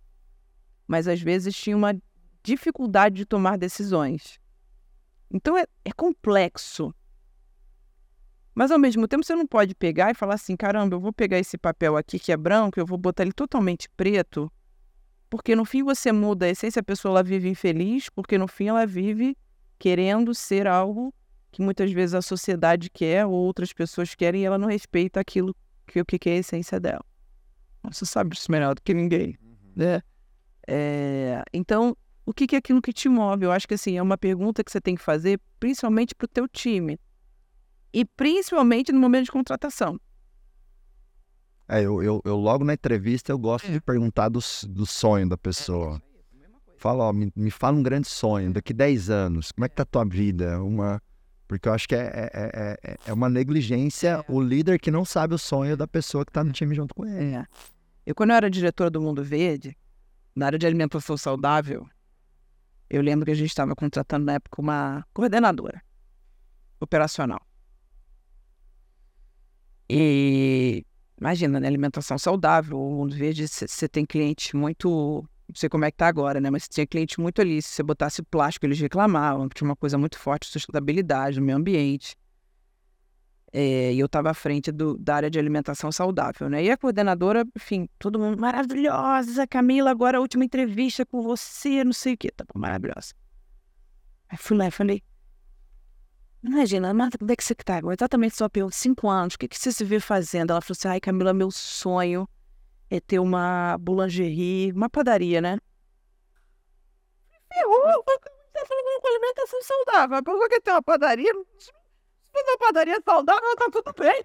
Mas às vezes tinha uma dificuldade de tomar decisões. Então é, é complexo. Mas ao mesmo tempo você não pode pegar e falar assim: caramba, eu vou pegar esse papel aqui que é branco, eu vou botar ele totalmente preto, porque no fim você muda a essência, a pessoa ela vive infeliz, porque no fim ela vive querendo ser algo que muitas vezes a sociedade quer ou outras pessoas querem e ela não respeita aquilo que o que é a essência dela. Você sabe disso melhor do que ninguém, uhum. né? É, então, o que é aquilo que te move? Eu acho que assim é uma pergunta que você tem que fazer, principalmente para o teu time e principalmente no momento de contratação. É, eu, eu, eu logo na entrevista eu gosto é. de perguntar do, do sonho da pessoa. É, fala, ó, me, me fala um grande sonho, daqui 10 anos, como é que tá a tua vida? Uma... Porque eu acho que é, é, é, é uma negligência o líder que não sabe o sonho da pessoa que está no time junto com ele. É. Eu, quando eu era diretora do Mundo Verde, na área de alimentação saudável, eu lembro que a gente estava contratando na época uma coordenadora operacional. E imagina, né? Alimentação saudável, o mundo verde, você tem cliente muito. Não sei como é que tá agora, né? Mas tinha cliente muito ali. Se você botasse plástico, eles reclamavam, tinha uma coisa muito forte de sustentabilidade no meio ambiente. É, e eu estava à frente do, da área de alimentação saudável, né? E a coordenadora, enfim, todo mundo maravilhosa, Camila, agora a última entrevista com você, não sei o quê, tá maravilhosa. Aí fui lá e falei, Imagina, Marta, como é que você está? Exatamente sua pergunta, cinco anos, o que, que você se vê fazendo? Ela falou assim, ai Camila, meu sonho é ter uma boulangerie, uma padaria, né? Ferrou, você falou com alimentação saudável, a pessoa quer ter uma padaria, se for uma padaria saudável, tá tudo bem.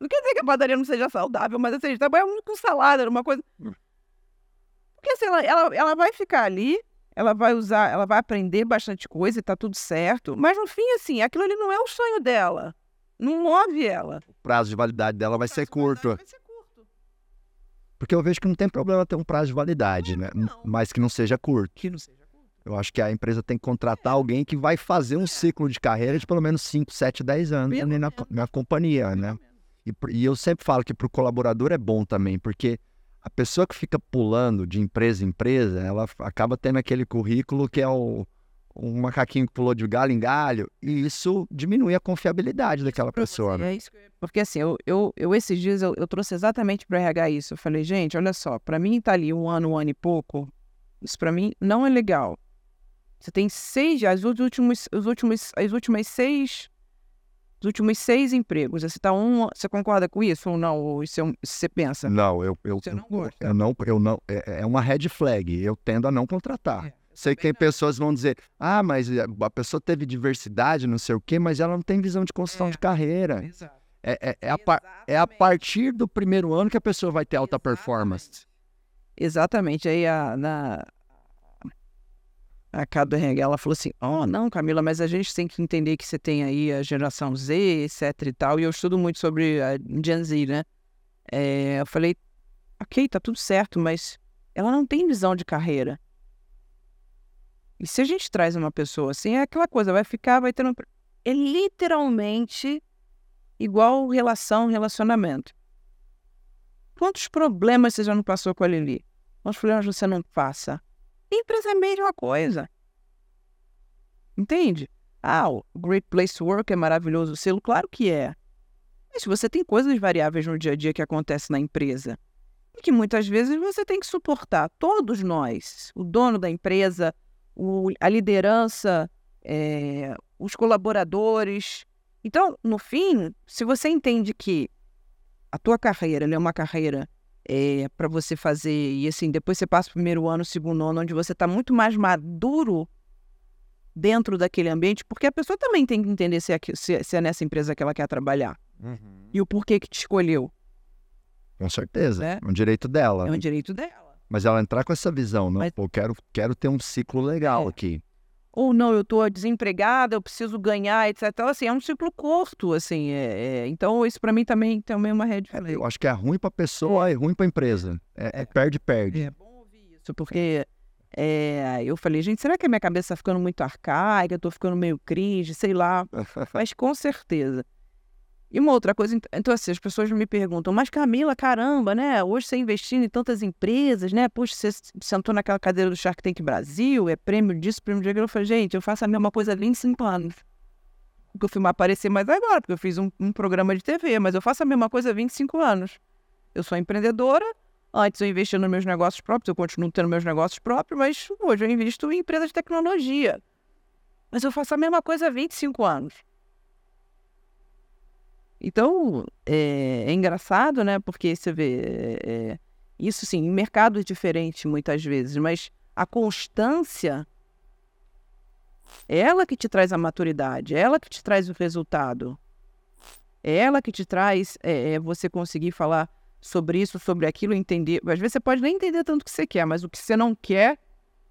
Não quer dizer que a padaria não seja saudável, mas assim, a gente trabalha muito com salada, uma coisa... Porque assim, ela, ela, ela vai ficar ali, ela vai usar, ela vai aprender bastante coisa e tá tudo certo. Mas no fim, assim, aquilo ali não é o sonho dela. Não move ela. O prazo de validade dela vai ser curto. Vai ser curto. Porque eu vejo que não tem problema ter um prazo de validade, né? Não. Mas que não seja curto. Que não seja curto. Eu acho que a empresa tem que contratar é. alguém que vai fazer um é. ciclo de carreira de pelo menos 5, 7, 10 anos ali na, na companhia, né? E, e eu sempre falo que para o colaborador é bom também, porque a pessoa que fica pulando de empresa em empresa, ela acaba tendo aquele currículo que é o, um macaquinho que pulou de galho em galho, e isso diminui a confiabilidade daquela pessoa. Né? É isso porque assim, eu, eu, eu esses dias eu, eu trouxe exatamente para RH isso. Eu falei, gente, olha só, para mim tá ali um ano, um ano e pouco, isso para mim não é legal. Você tem seis, as últimos, os últimos, as últimas seis os últimos seis empregos. Você tá um, você concorda com isso ou não? Ou isso é um- você pensa? Não, eu, eu, Você não gosta? eu não, eu não, é, é uma red flag. Eu tendo a não contratar. É, Sei que tem pessoas que vão dizer, ah, mas eh, a pessoa teve diversidade, não sei o quê, mas ela não tem visão de construção É. de carreira. Exato. É, é, é a, par- é a Exatamente. partir do primeiro ano que a pessoa vai ter alta performance. Exatamente. Aí a, na, a Cado RH, ela falou assim, oh, não, Camila, mas a gente tem que entender que você tem aí a geração Z, etc e tal, e eu estudo muito sobre a Gen Z, né? É, eu falei, ok, tá tudo certo, mas ela não tem visão de carreira. E se a gente traz uma pessoa assim, é aquela coisa, vai ficar, vai ter um... É literalmente igual relação, relacionamento. Quantos problemas você já não passou com a Lili? Quantos problemas você não passa? Empresa é a mesma coisa. Entende? Ah, o Great Place to Work é maravilhoso o selo? Claro que é. Mas você tem coisas variáveis no dia a dia que acontecem na empresa, e que muitas vezes você tem que suportar, todos nós, o dono da empresa, o- a liderança, eh, os colaboradores. Então, no fim, se você entende que a tua carreira é uma carreira é, para você fazer, e assim, depois você passa o primeiro ano, o segundo ano, onde você está muito mais maduro dentro daquele ambiente, porque a pessoa também tem que entender se é, se é- se é nessa empresa que ela quer trabalhar e o porquê que te escolheu. Com certeza. Né? É um direito dela. É um direito dela. Mas ela entrar com essa visão, não, Mas- pô, quero, quero ter um ciclo legal É. aqui. Ou não, eu estou desempregada, eu preciso ganhar, etc. Então, assim, é um ciclo curto, assim. é- é- então, isso para mim também, também é uma red flag. Eu acho que é ruim pra pessoa e ruim pra empresa. É, é perde-perde. É bom ouvir isso, porque é, eu falei, gente, será que a minha cabeça tá ficando muito arcaica? Eu tô ficando meio cringe, sei lá. Mas com certeza. E uma outra coisa, ent- então assim, as pessoas me perguntam, mas Camila, caramba, né? Hoje você investindo em tantas empresas, né? Poxa, você sentou naquela cadeira do Shark Tank Brasil, é prêmio disso, prêmio daquilo. Eu falei, gente, eu faço a mesma coisa há 25 anos. Porque eu fui me aparecer mais agora, porque eu fiz um, um programa de TV, mas eu faço a mesma coisa há 25 anos. Eu sou empreendedora, antes eu investia nos meus negócios próprios, eu continuo tendo meus negócios próprios, mas hoje eu invisto em empresas de tecnologia. Mas eu faço a mesma coisa há 25 anos. Então, é, é engraçado, né? Porque você vê, é, é, isso sim, em mercados diferentes muitas vezes, mas a constância é ela que te traz a maturidade, é ela que te traz o resultado. É ela que te traz é, é, você conseguir falar sobre isso, sobre aquilo, entender. Às vezes você pode nem entender tanto o que você quer, mas o que você não quer,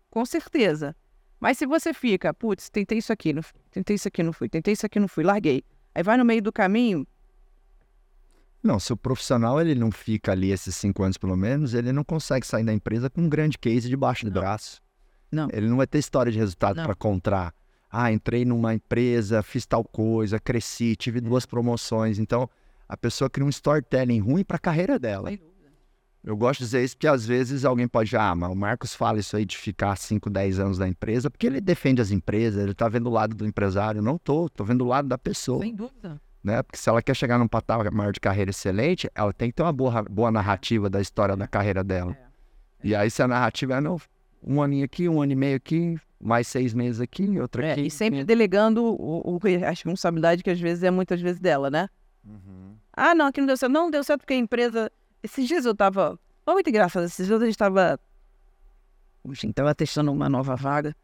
com certeza. Mas se você fica, putz, tentei isso aqui, não tentei isso aqui, não fui, tentei isso aqui, não fui, larguei. Aí vai no meio do caminho, Não, se o profissional ele não fica ali esses cinco anos pelo menos, ele não consegue sair da empresa com um grande case debaixo do Não. braço. Não. Ele não vai ter história de resultado para contar. Ah, entrei numa empresa, fiz tal coisa, cresci, tive duas promoções. Então, a pessoa cria um storytelling ruim para a carreira dela. Sem dúvida. Eu gosto de dizer isso porque às vezes alguém pode, ah, mas o Marcos fala isso aí de ficar 5, 10 anos na empresa, porque ele defende as empresas, ele tá vendo o lado do empresário. Não tô, tô vendo o lado da pessoa, Sem dúvida. Né? Porque se ela quer chegar num patamar de carreira excelente, ela tem que ter uma boa, boa narrativa da história da carreira dela. É. E aí se a narrativa é, não, um aninho aqui, um ano e meio aqui, mais seis meses aqui, outro É, aqui. e sempre delegando o, o- a responsabilidade que às vezes é muitas vezes dela, né? Uhum. Ah, não, aqui não deu certo. Não deu certo porque a empresa. Esses dias eu tava. Foi muito engraçado. Esses dias a gente tava. Enfim, tava testando uma nova vaga.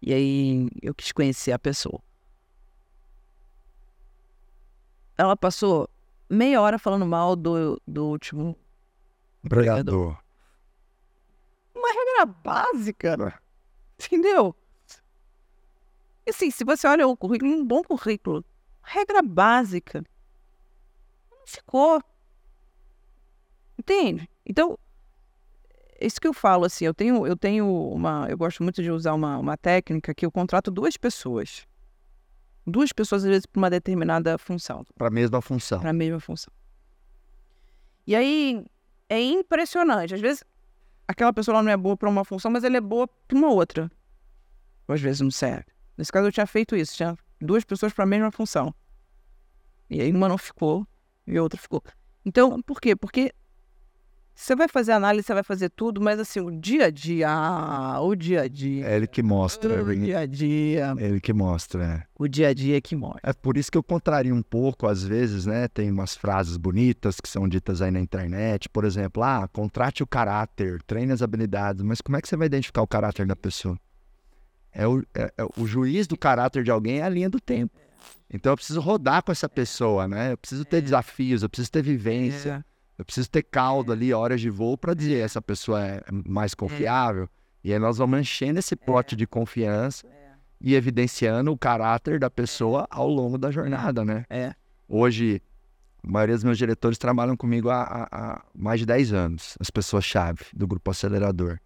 E aí eu quis conhecer a pessoa. Ela passou meia hora falando mal do, do último. Empregador. Uma regra básica. Entendeu? E assim, se você olha o currículo, um bom currículo, regra básica. Não ficou. Entende? Então, isso que eu falo, assim, eu tenho, eu tenho uma. Eu gosto muito de usar uma, uma técnica que eu contrato duas pessoas. Duas pessoas, às vezes, para uma determinada função Para a mesma função. para a mesma função. E aí é impressionante. Às vezes aquela pessoa não é boa para uma função, mas ela é boa para uma outra. Ou às vezes não serve. Nesse caso eu tinha feito isso, tinha duas pessoas para a mesma função. E aí uma não ficou e a outra ficou. Então, por quê? Porque Você vai fazer análise, você vai fazer tudo, mas assim, o dia a dia, ah, o dia a dia. É ele que mostra. O dia a dia. É ele que mostra, é. O dia a dia é que mostra. É por isso que eu contrario um pouco, às vezes, né? Tem umas frases bonitas que são ditas aí na internet. Por exemplo, ah, contrate o caráter, treine as habilidades. Mas como é que você vai identificar o caráter da pessoa? É o, é, é o juiz do caráter de alguém é a linha do tempo. Então eu preciso rodar com essa pessoa, né? Eu preciso ter desafios, eu preciso ter vivência. É. Eu preciso ter caldo ali, horas de voo, para dizer essa pessoa é mais confiável. E aí nós vamos enchendo esse pote de confiança e evidenciando o caráter da pessoa ao longo da jornada, né? É. Hoje, a maioria dos meus diretores trabalham comigo há, há- há mais de 10 anos, as pessoas-chave do Grupo Acelerador.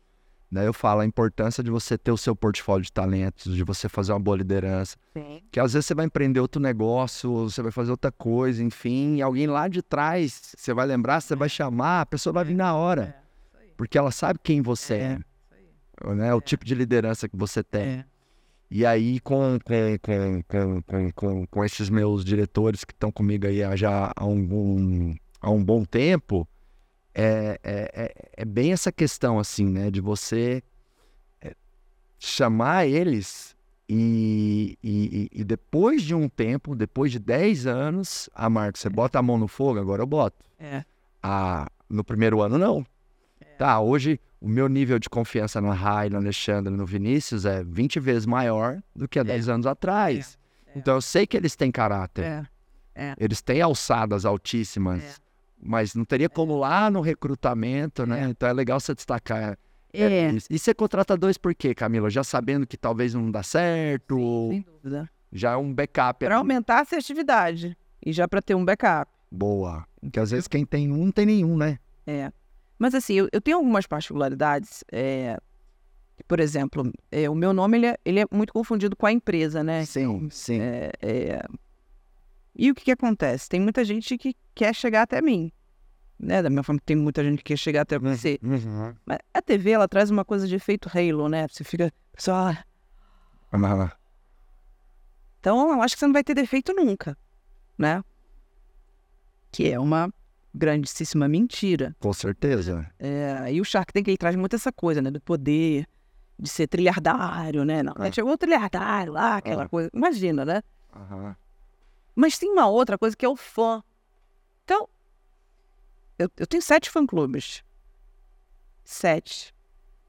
Daí eu falo a importância de você ter o seu portfólio de talentos, de você fazer uma boa liderança. Sim. Que às vezes você vai empreender outro negócio, você vai fazer outra coisa, enfim, e alguém lá de trás, você vai lembrar, você vai chamar, a pessoa vai vir na hora. Porque ela sabe quem você é, né? O tipo de liderança que você tem. É. E aí, com, com, com, com, com, com, com esses meus diretores que estão comigo aí há já há um, há um bom tempo, é, é, é, é bem essa questão, assim, né? De você é, chamar eles e, e, e- depois de um tempo, depois de 10 anos, ah, Marcos, você bota a mão no fogo? Agora eu boto. É. Ah, no primeiro ano, não. Tá, hoje o meu nível de confiança na Rai, no Alexandre, no Vinícius é 20 vezes maior do que há 10 anos atrás. É. Então eu sei que eles têm caráter, É. eles têm alçadas altíssimas, É. mas não teria como lá no recrutamento, né? É. Então é legal você destacar. É. isso. E você contrata dois por quê, Camila? Já sabendo que talvez não dá certo, Sem dúvida. já é um backup. Para aumentar a assertividade e já para ter um backup. Boa. Porque às vezes quem tem um não tem nenhum, né? É. Mas assim, eu, eu tenho algumas particularidades. é, por exemplo, é, o meu nome ele é, ele é muito confundido com a empresa, né? Sim, sim. É, é, E o que, que acontece? Tem muita gente que quer chegar até mim. Né? Da forma que tem muita gente que quer chegar até você. Uhum. Mas a TV, ela traz uma coisa de efeito halo, né? Você fica... Pessoal, ah, Ah, então eu acho que você não vai ter defeito nunca, né? Que é uma grandíssima mentira. Com certeza. É, e o Shark Tank ele traz muito essa coisa, né? Do poder, de ser trilhardário, né? Não, É. chegou o trilhardário lá, aquela coisa. Imagina, né? Aham. Mas tem uma outra coisa que é o fã. Então, eu, eu tenho sete fã-clubes. Sete.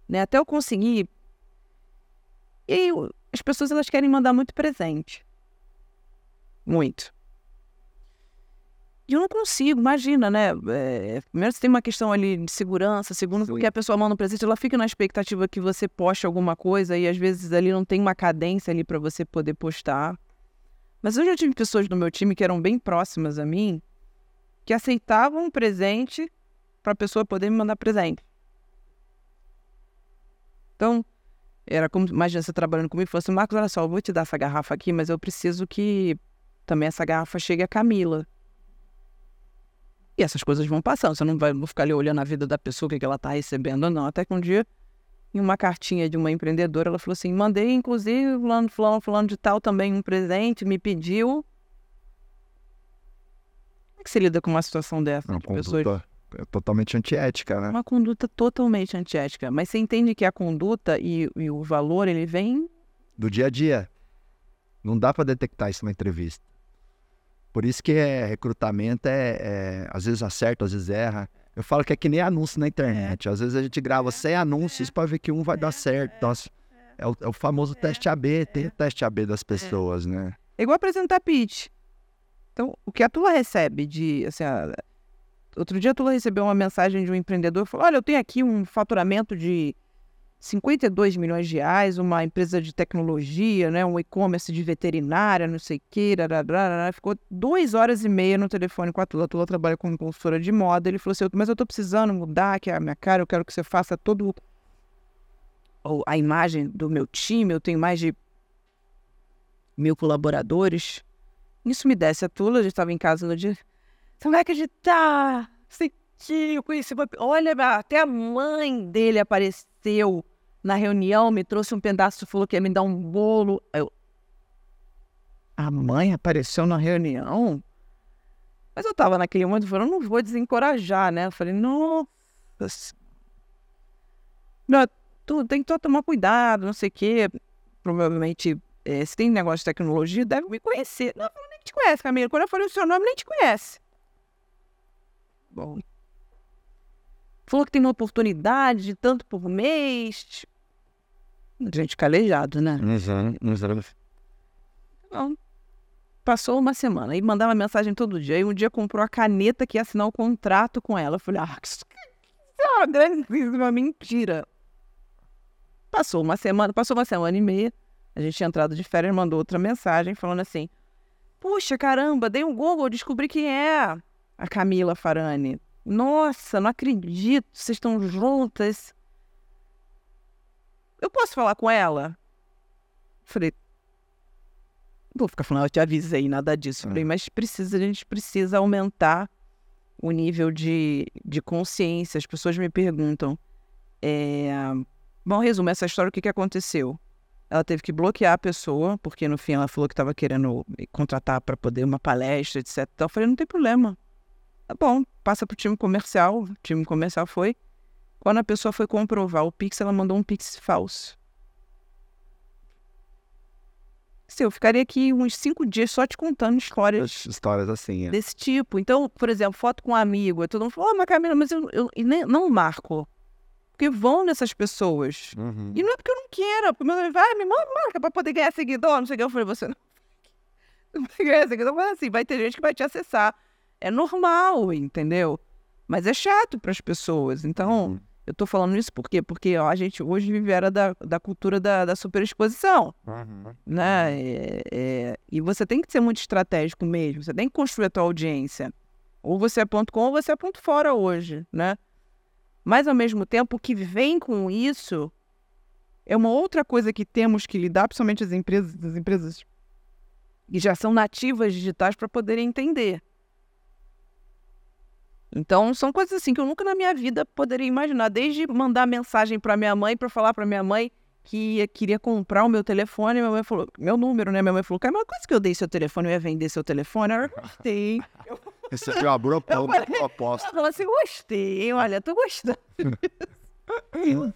Né? Até eu conseguir. E aí, as pessoas elas querem mandar muito presente. Muito. E eu não consigo, imagina, né? É, primeiro você tem uma questão ali de segurança, segundo Sim. que a pessoa manda um presente, ela fica na expectativa que você poste alguma coisa e às vezes ali não tem uma cadência ali para você poder postar. Mas eu já tive pessoas no meu time que eram bem próximas a mim, que aceitavam um presente para a pessoa poder me mandar presente. Então, era como, imagina você trabalhando comigo e assim, Marcos, olha só, eu vou te dar essa garrafa aqui, mas eu preciso que também essa garrafa chegue a Camila. E essas coisas vão passando, você não vai ficar ali olhando a vida da pessoa, o que, que ela está recebendo ou não. Até que um dia, em uma cartinha de uma empreendedora, ela falou assim, mandei, inclusive, fulano, fulano, fulano de tal também um presente, me pediu. Como é que você lida com uma situação dessa? Uma de pessoas conduta é totalmente antiética, né? uma conduta totalmente antiética. Mas você entende que a conduta e, e o valor, ele vem. Do dia a dia. Não dá pra detectar isso na entrevista. Por isso que é, recrutamento é, é, Às vezes acerta, às vezes erra. Eu falo que é que nem anúncio na internet. Às vezes a gente grava 100 anúncios pra ver que um vai dar certo. Nossa, é, o, é o famoso teste AB. Tem o teste AB das pessoas, né? É igual apresentar pitch. Então, o que a Tula recebe de. Assim, a- Outro dia a Tula recebeu uma mensagem de um empreendedor falou: Olha, eu tenho aqui um faturamento de 52 milhões de reais, uma empresa de tecnologia, né, um e-commerce de veterinária, não sei o rararara." Ficou duas horas e meia no telefone com a Tula. A Tula trabalha como consultora de moda. Ele falou assim: Mas eu tô precisando mudar aqui a minha cara, eu quero que você faça todo a imagem do meu time. Eu tenho mais de mil colaboradores. Isso me desce a Tula, a gente estava em casa no dia. Você não vai acreditar! Que eu conheci. Olha, até a mãe dele apareceu na reunião, me trouxe um pedaço, falou que ia me dar um bolo. Eu... A mãe apareceu na reunião? Mas eu tava naquele momento falando, não vou desencorajar, né? Eu falei, nossa, não, tu tem que tomar cuidado, não sei o quê. Provavelmente, é, se tem negócio de tecnologia, deve me conhecer. Não, nem te conhece, Camila. Quando eu falei o seu nome, nem te conhece. Bom. Falou que tem uma oportunidade de tanto por mês. Gente calejado, né? Uhum, uhum. Não. Passou uma semana e mandava mensagem todo dia. E um dia comprou a caneta que ia assinar o contrato com ela. Eu falei, ah, isso é uma grandíssima mentira. Passou uma semana, passou uma semana e meia. A gente tinha entrado de férias, mandou outra mensagem falando assim: Puxa, caramba, dei um Google, descobri quem é a Camila Farani. Nossa, não acredito, vocês estão juntas. Eu posso falar com ela? Falei, vou ficar falando, eu te avisei, nada disso. Falei, mas precisa, a gente precisa aumentar o nível de, de consciência. As pessoas me perguntam, é, Bom, resumo essa história, o que, que aconteceu? Ela teve que bloquear a pessoa, porque no fim ela falou que estava querendo contratar para poder uma palestra, etc. Então eu falei, não tem problema. Tá bom, passa para o time comercial. O time comercial foi. Quando a pessoa foi comprovar o Pix, ela mandou um Pix falso. Sim, eu ficaria aqui uns cinco dias só te contando histórias. Histórias assim, é. Desse tipo. Então, por exemplo, foto com um amigo. Todo mundo falou, oh, mas Camila, mas eu, eu, eu não marco porque vão nessas pessoas. Uhum. E não é porque eu não queira, porque meu nome vai, me marca pra poder ganhar seguidor, não sei o que. Eu falei, você não, não vai ganhar seguidor, mas assim, vai ter gente que vai te acessar. É normal, entendeu? Mas é chato para as pessoas. Então, uhum. Eu tô falando isso por quê? Porque ó, a gente hoje vive era da, da cultura da, da superexposição. Uhum. Né? É, é, e você tem que ser muito estratégico mesmo. Você tem que construir a tua audiência. Ou você é ponto com ou você é ponto fora hoje, né? Mas, ao mesmo tempo, o que vem com isso é uma outra coisa que temos que lidar, principalmente as empresas, as empresas que já são nativas digitais para poderem entender. Então, são coisas assim que eu nunca na minha vida poderia imaginar. Desde mandar mensagem para minha mãe, para falar para minha mãe que queria comprar o meu telefone, minha mãe falou, meu número, né? Minha mãe falou, cara, uma coisa que eu dei seu telefone, eu ia vender seu telefone. Eu gostei. Recebeu uma boa proposta. Ela assim, gostei, olha, tô gostando.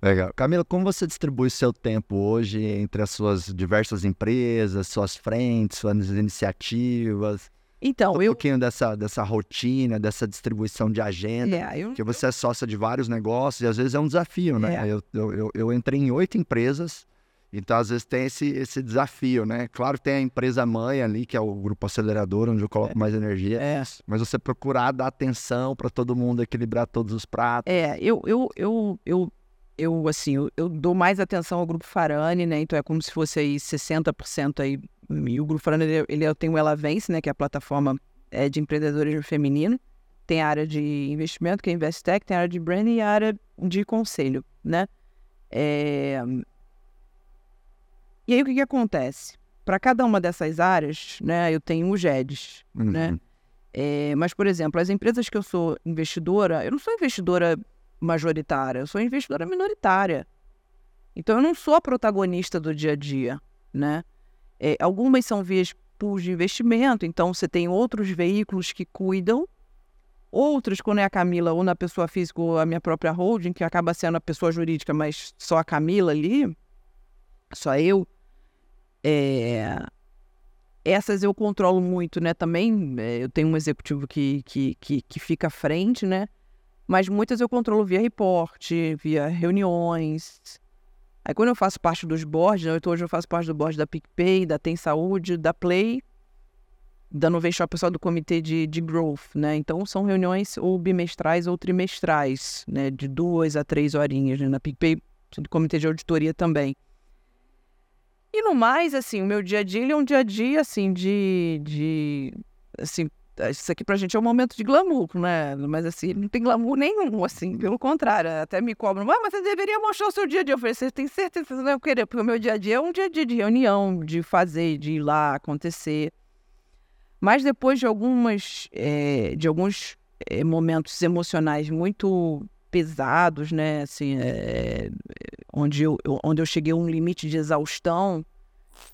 Legal. Camila, como você distribui seu tempo hoje entre as suas diversas empresas, suas frentes, suas iniciativas? Então, um eu... pouquinho dessa, dessa rotina, dessa distribuição de agenda. É, eu... Porque você é sócia de vários negócios e às vezes é um desafio, né? É. Eu, eu, eu, entrei em oito empresas, então às vezes tem esse, esse desafio, né? Claro que tem a empresa mãe ali, que é o grupo acelerador, onde eu coloco é. mais energia. É. Mas você procurar dar atenção para todo mundo, equilibrar todos os pratos. É, eu, eu, eu, eu, eu assim, eu, eu dou mais atenção ao grupo Farane, né? Então é como se fosse aí 60% aí e o Grupo Farana, ele, ele tem o Ela Vence, né, que é a plataforma é, de empreendedorismo feminino. Tem a área de investimento, que é Investec, tem a área de branding e a área de conselho, né? É... E aí, o que, que acontece? Para cada uma dessas áreas, né, eu tenho o GEDs, né? uhum. né? É, mas, por exemplo, as empresas que eu sou investidora, eu não sou investidora majoritária, eu sou investidora minoritária. Então, eu não sou a protagonista do dia a dia, né? É, algumas são vias pools de investimento, então você tem outros veículos que cuidam. Outros, quando é a Camila ou na pessoa física ou a minha própria holding, que acaba sendo a pessoa jurídica, mas só a Camila ali, só eu. É... Essas eu controlo muito, né? Também é, eu tenho um executivo que, que, que, que fica à frente, né? Mas muitas eu controlo via reporte, via reuniões, Aí quando eu faço parte dos boards, né, hoje eu faço parte do board da PicPay, da Tem Saúde, da Play, da Nuvem Shop, pessoal do comitê de, de growth, né? Então são reuniões ou bimestrais ou trimestrais, né? De duas a três horinhas, né? Na PicPay, do comitê de auditoria também. E no mais, assim, o meu dia a dia é um dia a dia, assim, de, de assim, isso aqui pra gente é um momento de glamour, né? Mas assim, não tem glamour nenhum, assim, pelo contrário, até me cobram, ah, mas você deveria mostrar o seu dia a dia. Eu falei, você tem certeza que não querer? Porque o meu dia a dia é um dia a dia de reunião, de fazer, de ir lá, acontecer. Mas depois de algumas, é, de alguns é, momentos emocionais muito pesados, né? Assim, é, onde, eu, onde eu cheguei a um limite de exaustão,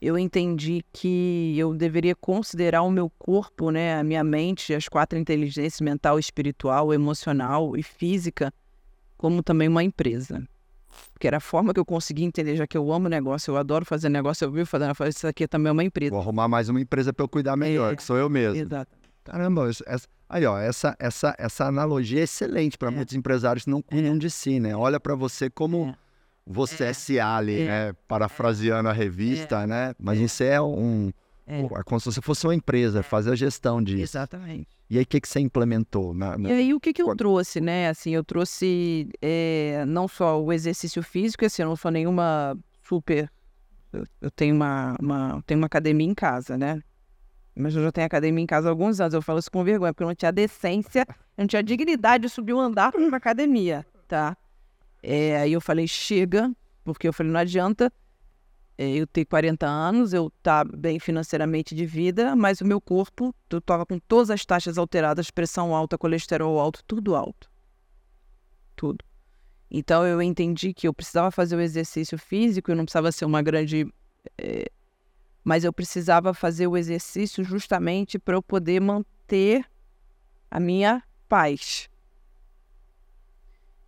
eu entendi que eu deveria considerar o meu corpo, né, a minha mente, as quatro inteligências mental, espiritual, emocional e física como também uma empresa. Porque era a forma que eu consegui entender, já que eu amo negócio, eu adoro fazer negócio, eu vivo fazendo negócio, isso aqui também é uma empresa. Vou arrumar mais uma empresa para eu cuidar melhor, É, que sou eu mesmo. Exato. Caramba, isso- essa, aí ó, essa, essa, essa analogia é excelente para É. muitos empresários que não cuidam de si, né? Olha para você como É. você É. SA ali, É. né? Parafraseando a revista, né? Mas você é um, É. é como se você fosse uma empresa, fazer a gestão disso. Exatamente. E aí, o que, que você implementou? Na, na- E aí, o que, que eu Quando- trouxe, né? Assim, eu trouxe não só o exercício físico, assim, eu não sou nenhuma super. Eu, eu tenho uma, uma, tenho uma academia em casa, né? Mas eu já tenho academia em casa há alguns anos. Eu falo isso com vergonha, porque eu não tinha decência, eu não tinha dignidade de subir um andar para uma academia, tá? Eh, aí eu falei, chega, porque eu falei, não adianta eh, eu ter 40 anos, eu tá bem financeiramente de vida, mas o meu corpo, eu tava com todas as taxas alteradas, pressão alta, colesterol alto, tudo alto. Tudo. Então eu entendi que eu precisava fazer o exercício físico, eu não precisava ser uma grande. eh, mas eu precisava fazer o exercício justamente para eu poder manter a minha paz.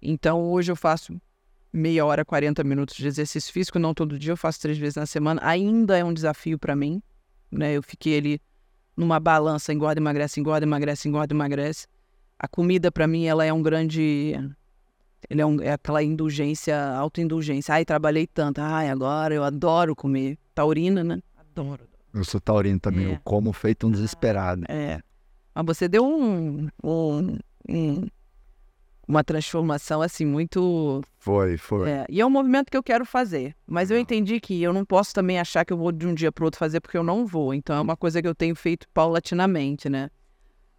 Então hoje eu faço meia hora, 40 minutos de exercício físico, não todo dia, eu faço três vezes na semana. Ainda é um desafio para mim, né? Eu fiquei ali numa balança, engorda, emagrece, engorda, emagrece, engorda, emagrece. A comida para mim ela é um grande ele é, um, é aquela indulgência, autoindulgência. Ai, trabalhei tanto. Ai, agora eu adoro comer. Taurina, né? Adoro. Eu sou taurino também, É. eu como feito um desesperado. É. Mas você deu um, um- um- uma transformação assim muito Foi, foi. É, e é um movimento que eu quero fazer. Mas eu entendi que eu não posso também achar que eu vou de um dia para outro fazer, porque eu não vou. Então é uma coisa que eu tenho feito paulatinamente, né?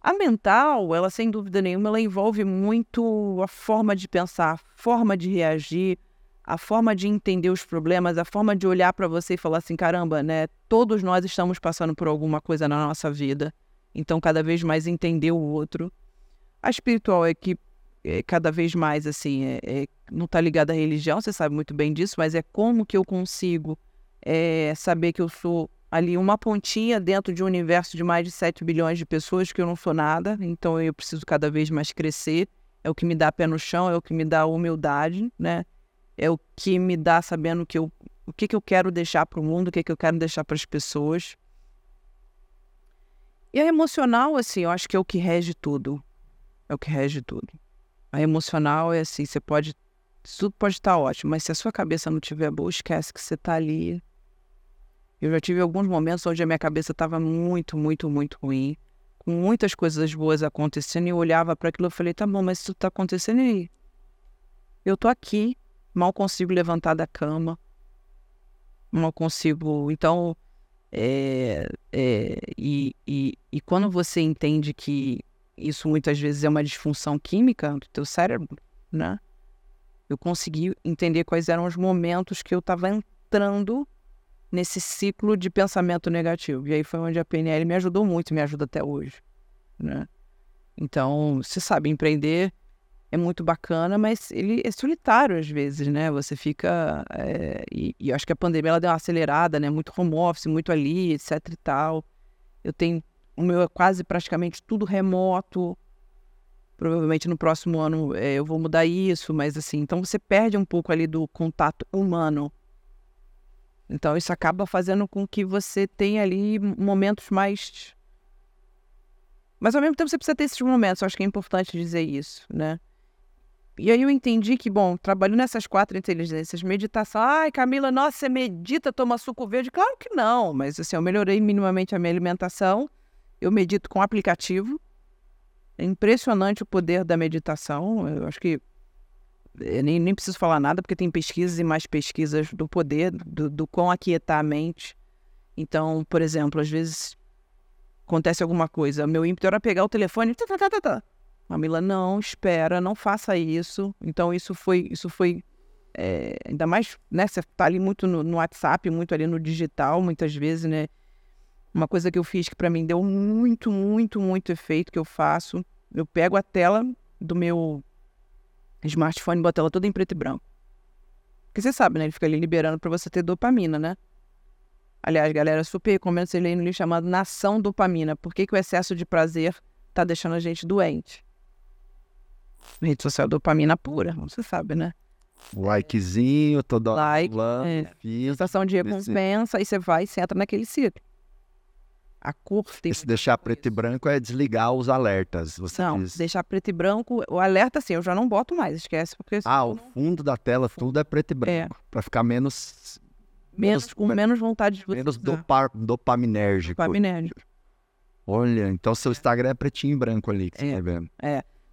A mental, ela sem dúvida nenhuma, ela envolve muito a forma de pensar, a forma de reagir, a forma de entender os problemas, a forma de olhar para você e falar assim, caramba, né? Todos nós estamos passando por alguma coisa na nossa vida. Então, cada vez mais entender o outro. A espiritual é que é, cada vez mais assim, é, é, não está ligada à religião, você sabe muito bem disso, mas é como que eu consigo é, saber que eu sou ali uma pontinha dentro de um universo de mais de 7 bilhões de pessoas, que eu não sou nada, então eu preciso cada vez mais crescer. É o que me dá pé no chão, é o que me dá humildade, né? É o que me dá sabendo que eu, o que, que eu quero deixar para o mundo, o que, que eu quero deixar para as pessoas. E a emocional, assim, eu acho que é o que rege tudo. É o que rege tudo. A emocional é assim, você pode. Tudo pode estar ótimo, mas se a sua cabeça não estiver boa, esquece que você está ali. Eu já tive alguns momentos onde a minha cabeça estava muito, muito, muito ruim, com muitas coisas boas acontecendo, e eu olhava para aquilo e falei: tá bom, mas isso está acontecendo aí. Eu tô aqui, mal consigo levantar da cama, mal consigo. Então, é, é, e, e, e quando você entende que isso muitas vezes é uma disfunção química do teu cérebro, né? Eu consegui entender quais eram os momentos que eu estava entrando nesse ciclo de pensamento negativo. E aí foi onde a PNL me ajudou muito, me ajuda até hoje, né? Então, você sabe, empreender é muito bacana, mas ele é solitário às vezes, né? Você fica... é, e, e acho que a pandemia ela deu uma acelerada, né? Muito home office, muito ali, etc e tal. Eu tenho o meu é quase praticamente tudo remoto. Provavelmente no próximo ano eh, eu vou mudar isso, mas assim, então você perde um pouco ali do contato humano. Então isso acaba fazendo com que você tenha ali momentos mais. Mas ao mesmo tempo você precisa ter esses momentos, eu acho que é importante dizer isso, né? E aí eu entendi que, bom, trabalhando nessas quatro inteligências, meditação, ai Camila, nossa, você medita, toma suco verde? Claro que não, mas assim, eu melhorei minimamente a minha alimentação, eu medito com aplicativo. É impressionante o poder da meditação. Eu acho que eu nem, nem preciso falar nada, porque tem pesquisas e mais pesquisas do poder, do, do quão aquietar a mente. Então, por exemplo, às vezes acontece alguma coisa, meu ímpeto era pegar o telefone, tá, tá, tá, tá, tá. Camila, não, espera, não faça isso. Então, isso foi, isso foi é, ainda mais, né? Você tá ali muito no, no WhatsApp, muito ali no digital, muitas vezes, né? Uma coisa que eu fiz que para mim deu muito, muito, muito efeito que eu faço. Eu pego a tela do meu smartphone e boto ela toda em preto e branco. Porque você sabe, né? Ele fica ali liberando para você ter dopamina, né? Aliás, galera, super recomendo você ler um livro chamado Nação Dopamina. Por que, que o excesso de prazer tá deixando a gente doente? Rede social é dopamina pura, você sabe, né? Likezinho, toda Like, pulando, é. fio. Sensação de recompensa, aí você vai e você entra naquele ciclo. A cor tem. E se deixar preto e isso. branco é desligar os alertas. Você Não, diz. deixar preto e branco, o alerta assim, eu já não boto mais, esquece, porque Ah, o fundo da tela, tudo é preto e branco. Pra ficar menos, menos, menos- com menos vontade de você menos usar. dopa, dopaminérgico. Dopaminérgico. Olha, então seu Instagram é pretinho e branco ali, que você É. tá vendo.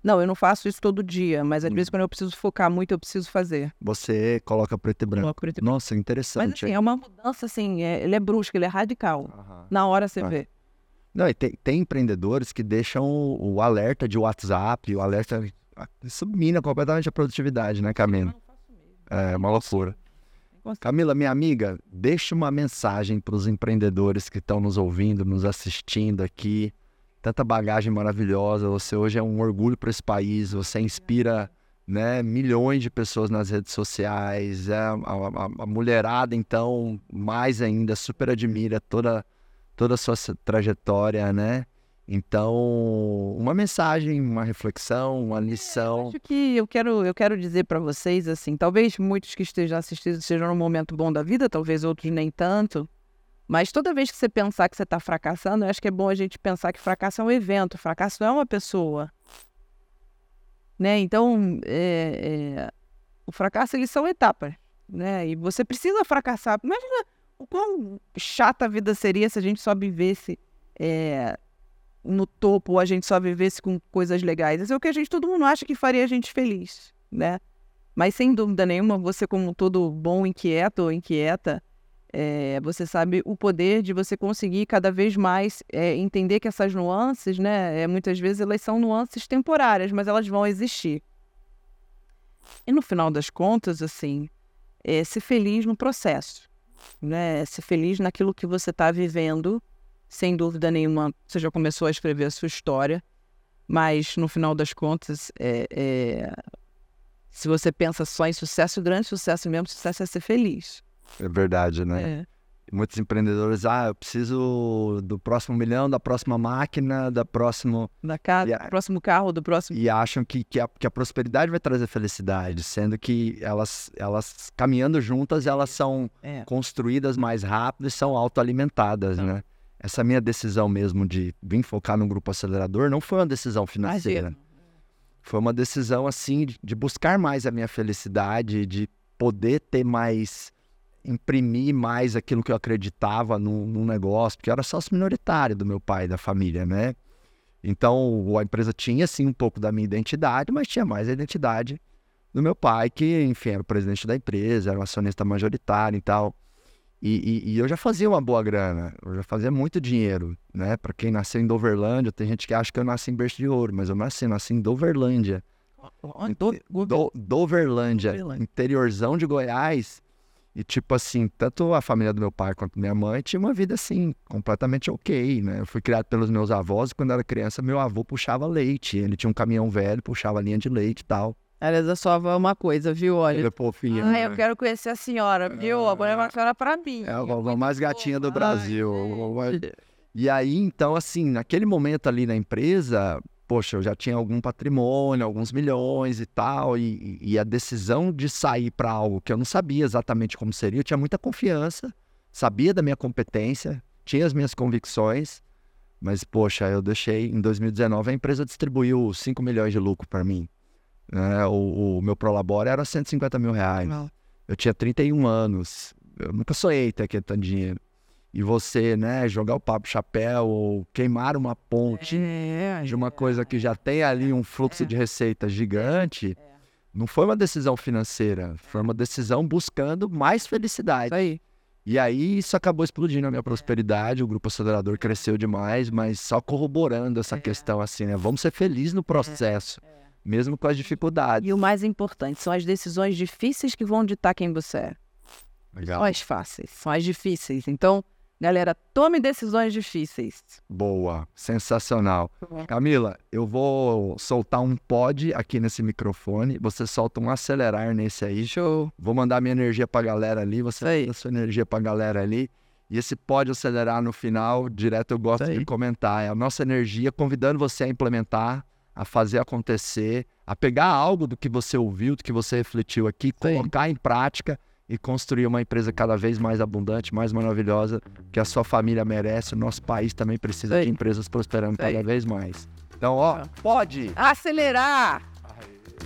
Não, eu não faço isso todo dia, mas às Hum. vezes quando eu preciso focar muito, eu preciso fazer. Você coloca preto e branco. Preto e branco. Nossa, Mas interessante. assim, é uma mudança assim, é- ele é brusco, ele é radical. Aham. Na hora você Ah. vê. Não, e tem, tem empreendedores que deixam o, o alerta de WhatsApp, o alerta. Isso mina completamente a produtividade, né, Camila? É uma loucura. Camila, minha amiga, deixa uma mensagem para os empreendedores que estão nos ouvindo, nos assistindo aqui. Tanta bagagem maravilhosa. Você hoje é um orgulho para esse país. Você inspira né, milhões de pessoas nas redes sociais. É, a, a- a mulherada, então, mais ainda, super admira toda, toda a sua trajetória, né? Então, uma mensagem, uma reflexão, uma lição. Acho que eu quero, eu quero dizer para vocês assim, talvez muitos que estejam assistindo estejam num momento bom da vida, talvez outros nem tanto. Mas toda vez que você pensar que você está fracassando, eu acho que é bom a gente pensar que fracasso é um evento, fracasso não é uma pessoa. Né? Então, é, é, o fracasso eles são etapas, né? E você precisa fracassar. Imagina o quão chata a vida seria se a gente só vivesse é, no topo ou a gente só vivesse com coisas legais. Isso é o que a gente, todo mundo acha que faria a gente feliz, né? Mas sem dúvida nenhuma, você como todo bom inquieto ou inquieta, é, você sabe o poder de você conseguir cada vez mais é, entender que essas nuances, né? é, muitas vezes elas são nuances temporárias, mas elas vão existir. E no final das contas, assim, é ser feliz no processo, né? Ser feliz naquilo que você está vivendo, sem dúvida nenhuma. Você já começou a escrever a sua história, mas no final das contas, é, é, se você pensa só em sucesso, grande sucesso mesmo, sucesso é ser feliz. É verdade, né? É. Muitos empreendedores, ah, eu preciso do próximo milhão, da próxima máquina, da próximo. Da casa, do próximo carro, do próximo. E acham que, que, a, que a prosperidade vai trazer felicidade, sendo que elas, elas caminhando juntas, elas são É. construídas mais rápido e são autoalimentadas, né? Essa minha decisão mesmo de vir focar no grupo acelerador não foi uma decisão financeira. Imagina. Foi uma decisão, assim, de, de buscar mais a minha felicidade, de poder ter mais, imprimir mais aquilo que eu acreditava num, num negócio, porque eu era sócio minoritário do meu pai da família, né? Então, a empresa tinha, sim, um pouco da minha identidade, mas tinha mais a identidade do meu pai, que, enfim, era o presidente da empresa, era um acionista majoritário e tal. E, e- e eu já fazia uma boa grana, eu já fazia muito dinheiro, né? Para quem nasceu em Doverlândia, tem gente que acha que eu nasci em berço de ouro, mas eu nasci, nasci em Doverlândia. Do- do- Do, Doverlândia, Doverlândia. interiorzão de Goiás. E tipo assim, tanto a família do meu pai quanto minha mãe tinha uma vida assim, completamente ok, né? Eu fui criado pelos meus avós e quando era criança, meu avô puxava leite. Ele tinha um caminhão velho, puxava linha de leite e tal. Aliás, a sua avó é uma coisa, viu? Olha. é fofinho. Ah, né? eu quero conhecer a senhora, viu? Agora é uma senhora pra mim. É a vovó mais gatinha do Ai, Brasil. gente. E aí, então, assim, naquele momento ali na empresa, poxa, eu já tinha algum patrimônio, alguns milhões e tal, e, e a decisão de sair para algo que eu não sabia exatamente como seria, eu tinha muita confiança, sabia da minha competência, tinha as minhas convicções, mas, poxa, eu deixei, em 2019, a empresa distribuiu 5 milhões de lucro para mim. né? o, o meu Prolabore era 150 mil reais. Não. Eu tinha 31 anos. Eu nunca sonhei ter aquele tanto de dinheiro. E você, né, jogar o papo chapéu ou queimar uma ponte É, de uma coisa que já tem ali um fluxo de receita gigante, não foi uma decisão financeira, foi uma decisão buscando mais felicidade. Isso aí. E aí isso acabou explodindo a minha prosperidade, o grupo acelerador cresceu demais, mas só corroborando essa questão assim, né? Vamos ser felizes no processo, mesmo com as dificuldades. E o mais importante, são as decisões difíceis que vão ditar quem você é. Legal. São as fáceis, são as difíceis. Então, galera, tome decisões difíceis. Boa, sensacional. Camila, eu vou soltar um pod aqui nesse microfone, você solta um acelerar nesse aí. Show. Vou mandar minha energia pra galera ali, você manda sua energia pra galera ali. E esse pode acelerar no final, direto eu gosto de comentar. É a nossa energia convidando você a implementar a fazer acontecer, a pegar algo do que você ouviu, do que você refletiu aqui, Sim. colocar em prática e construir uma empresa cada vez mais abundante, mais maravilhosa, que a sua família merece, o nosso país também precisa Sim. de empresas prosperando Sim. cada vez mais. Então, ó, Ah. pode! Acelerar!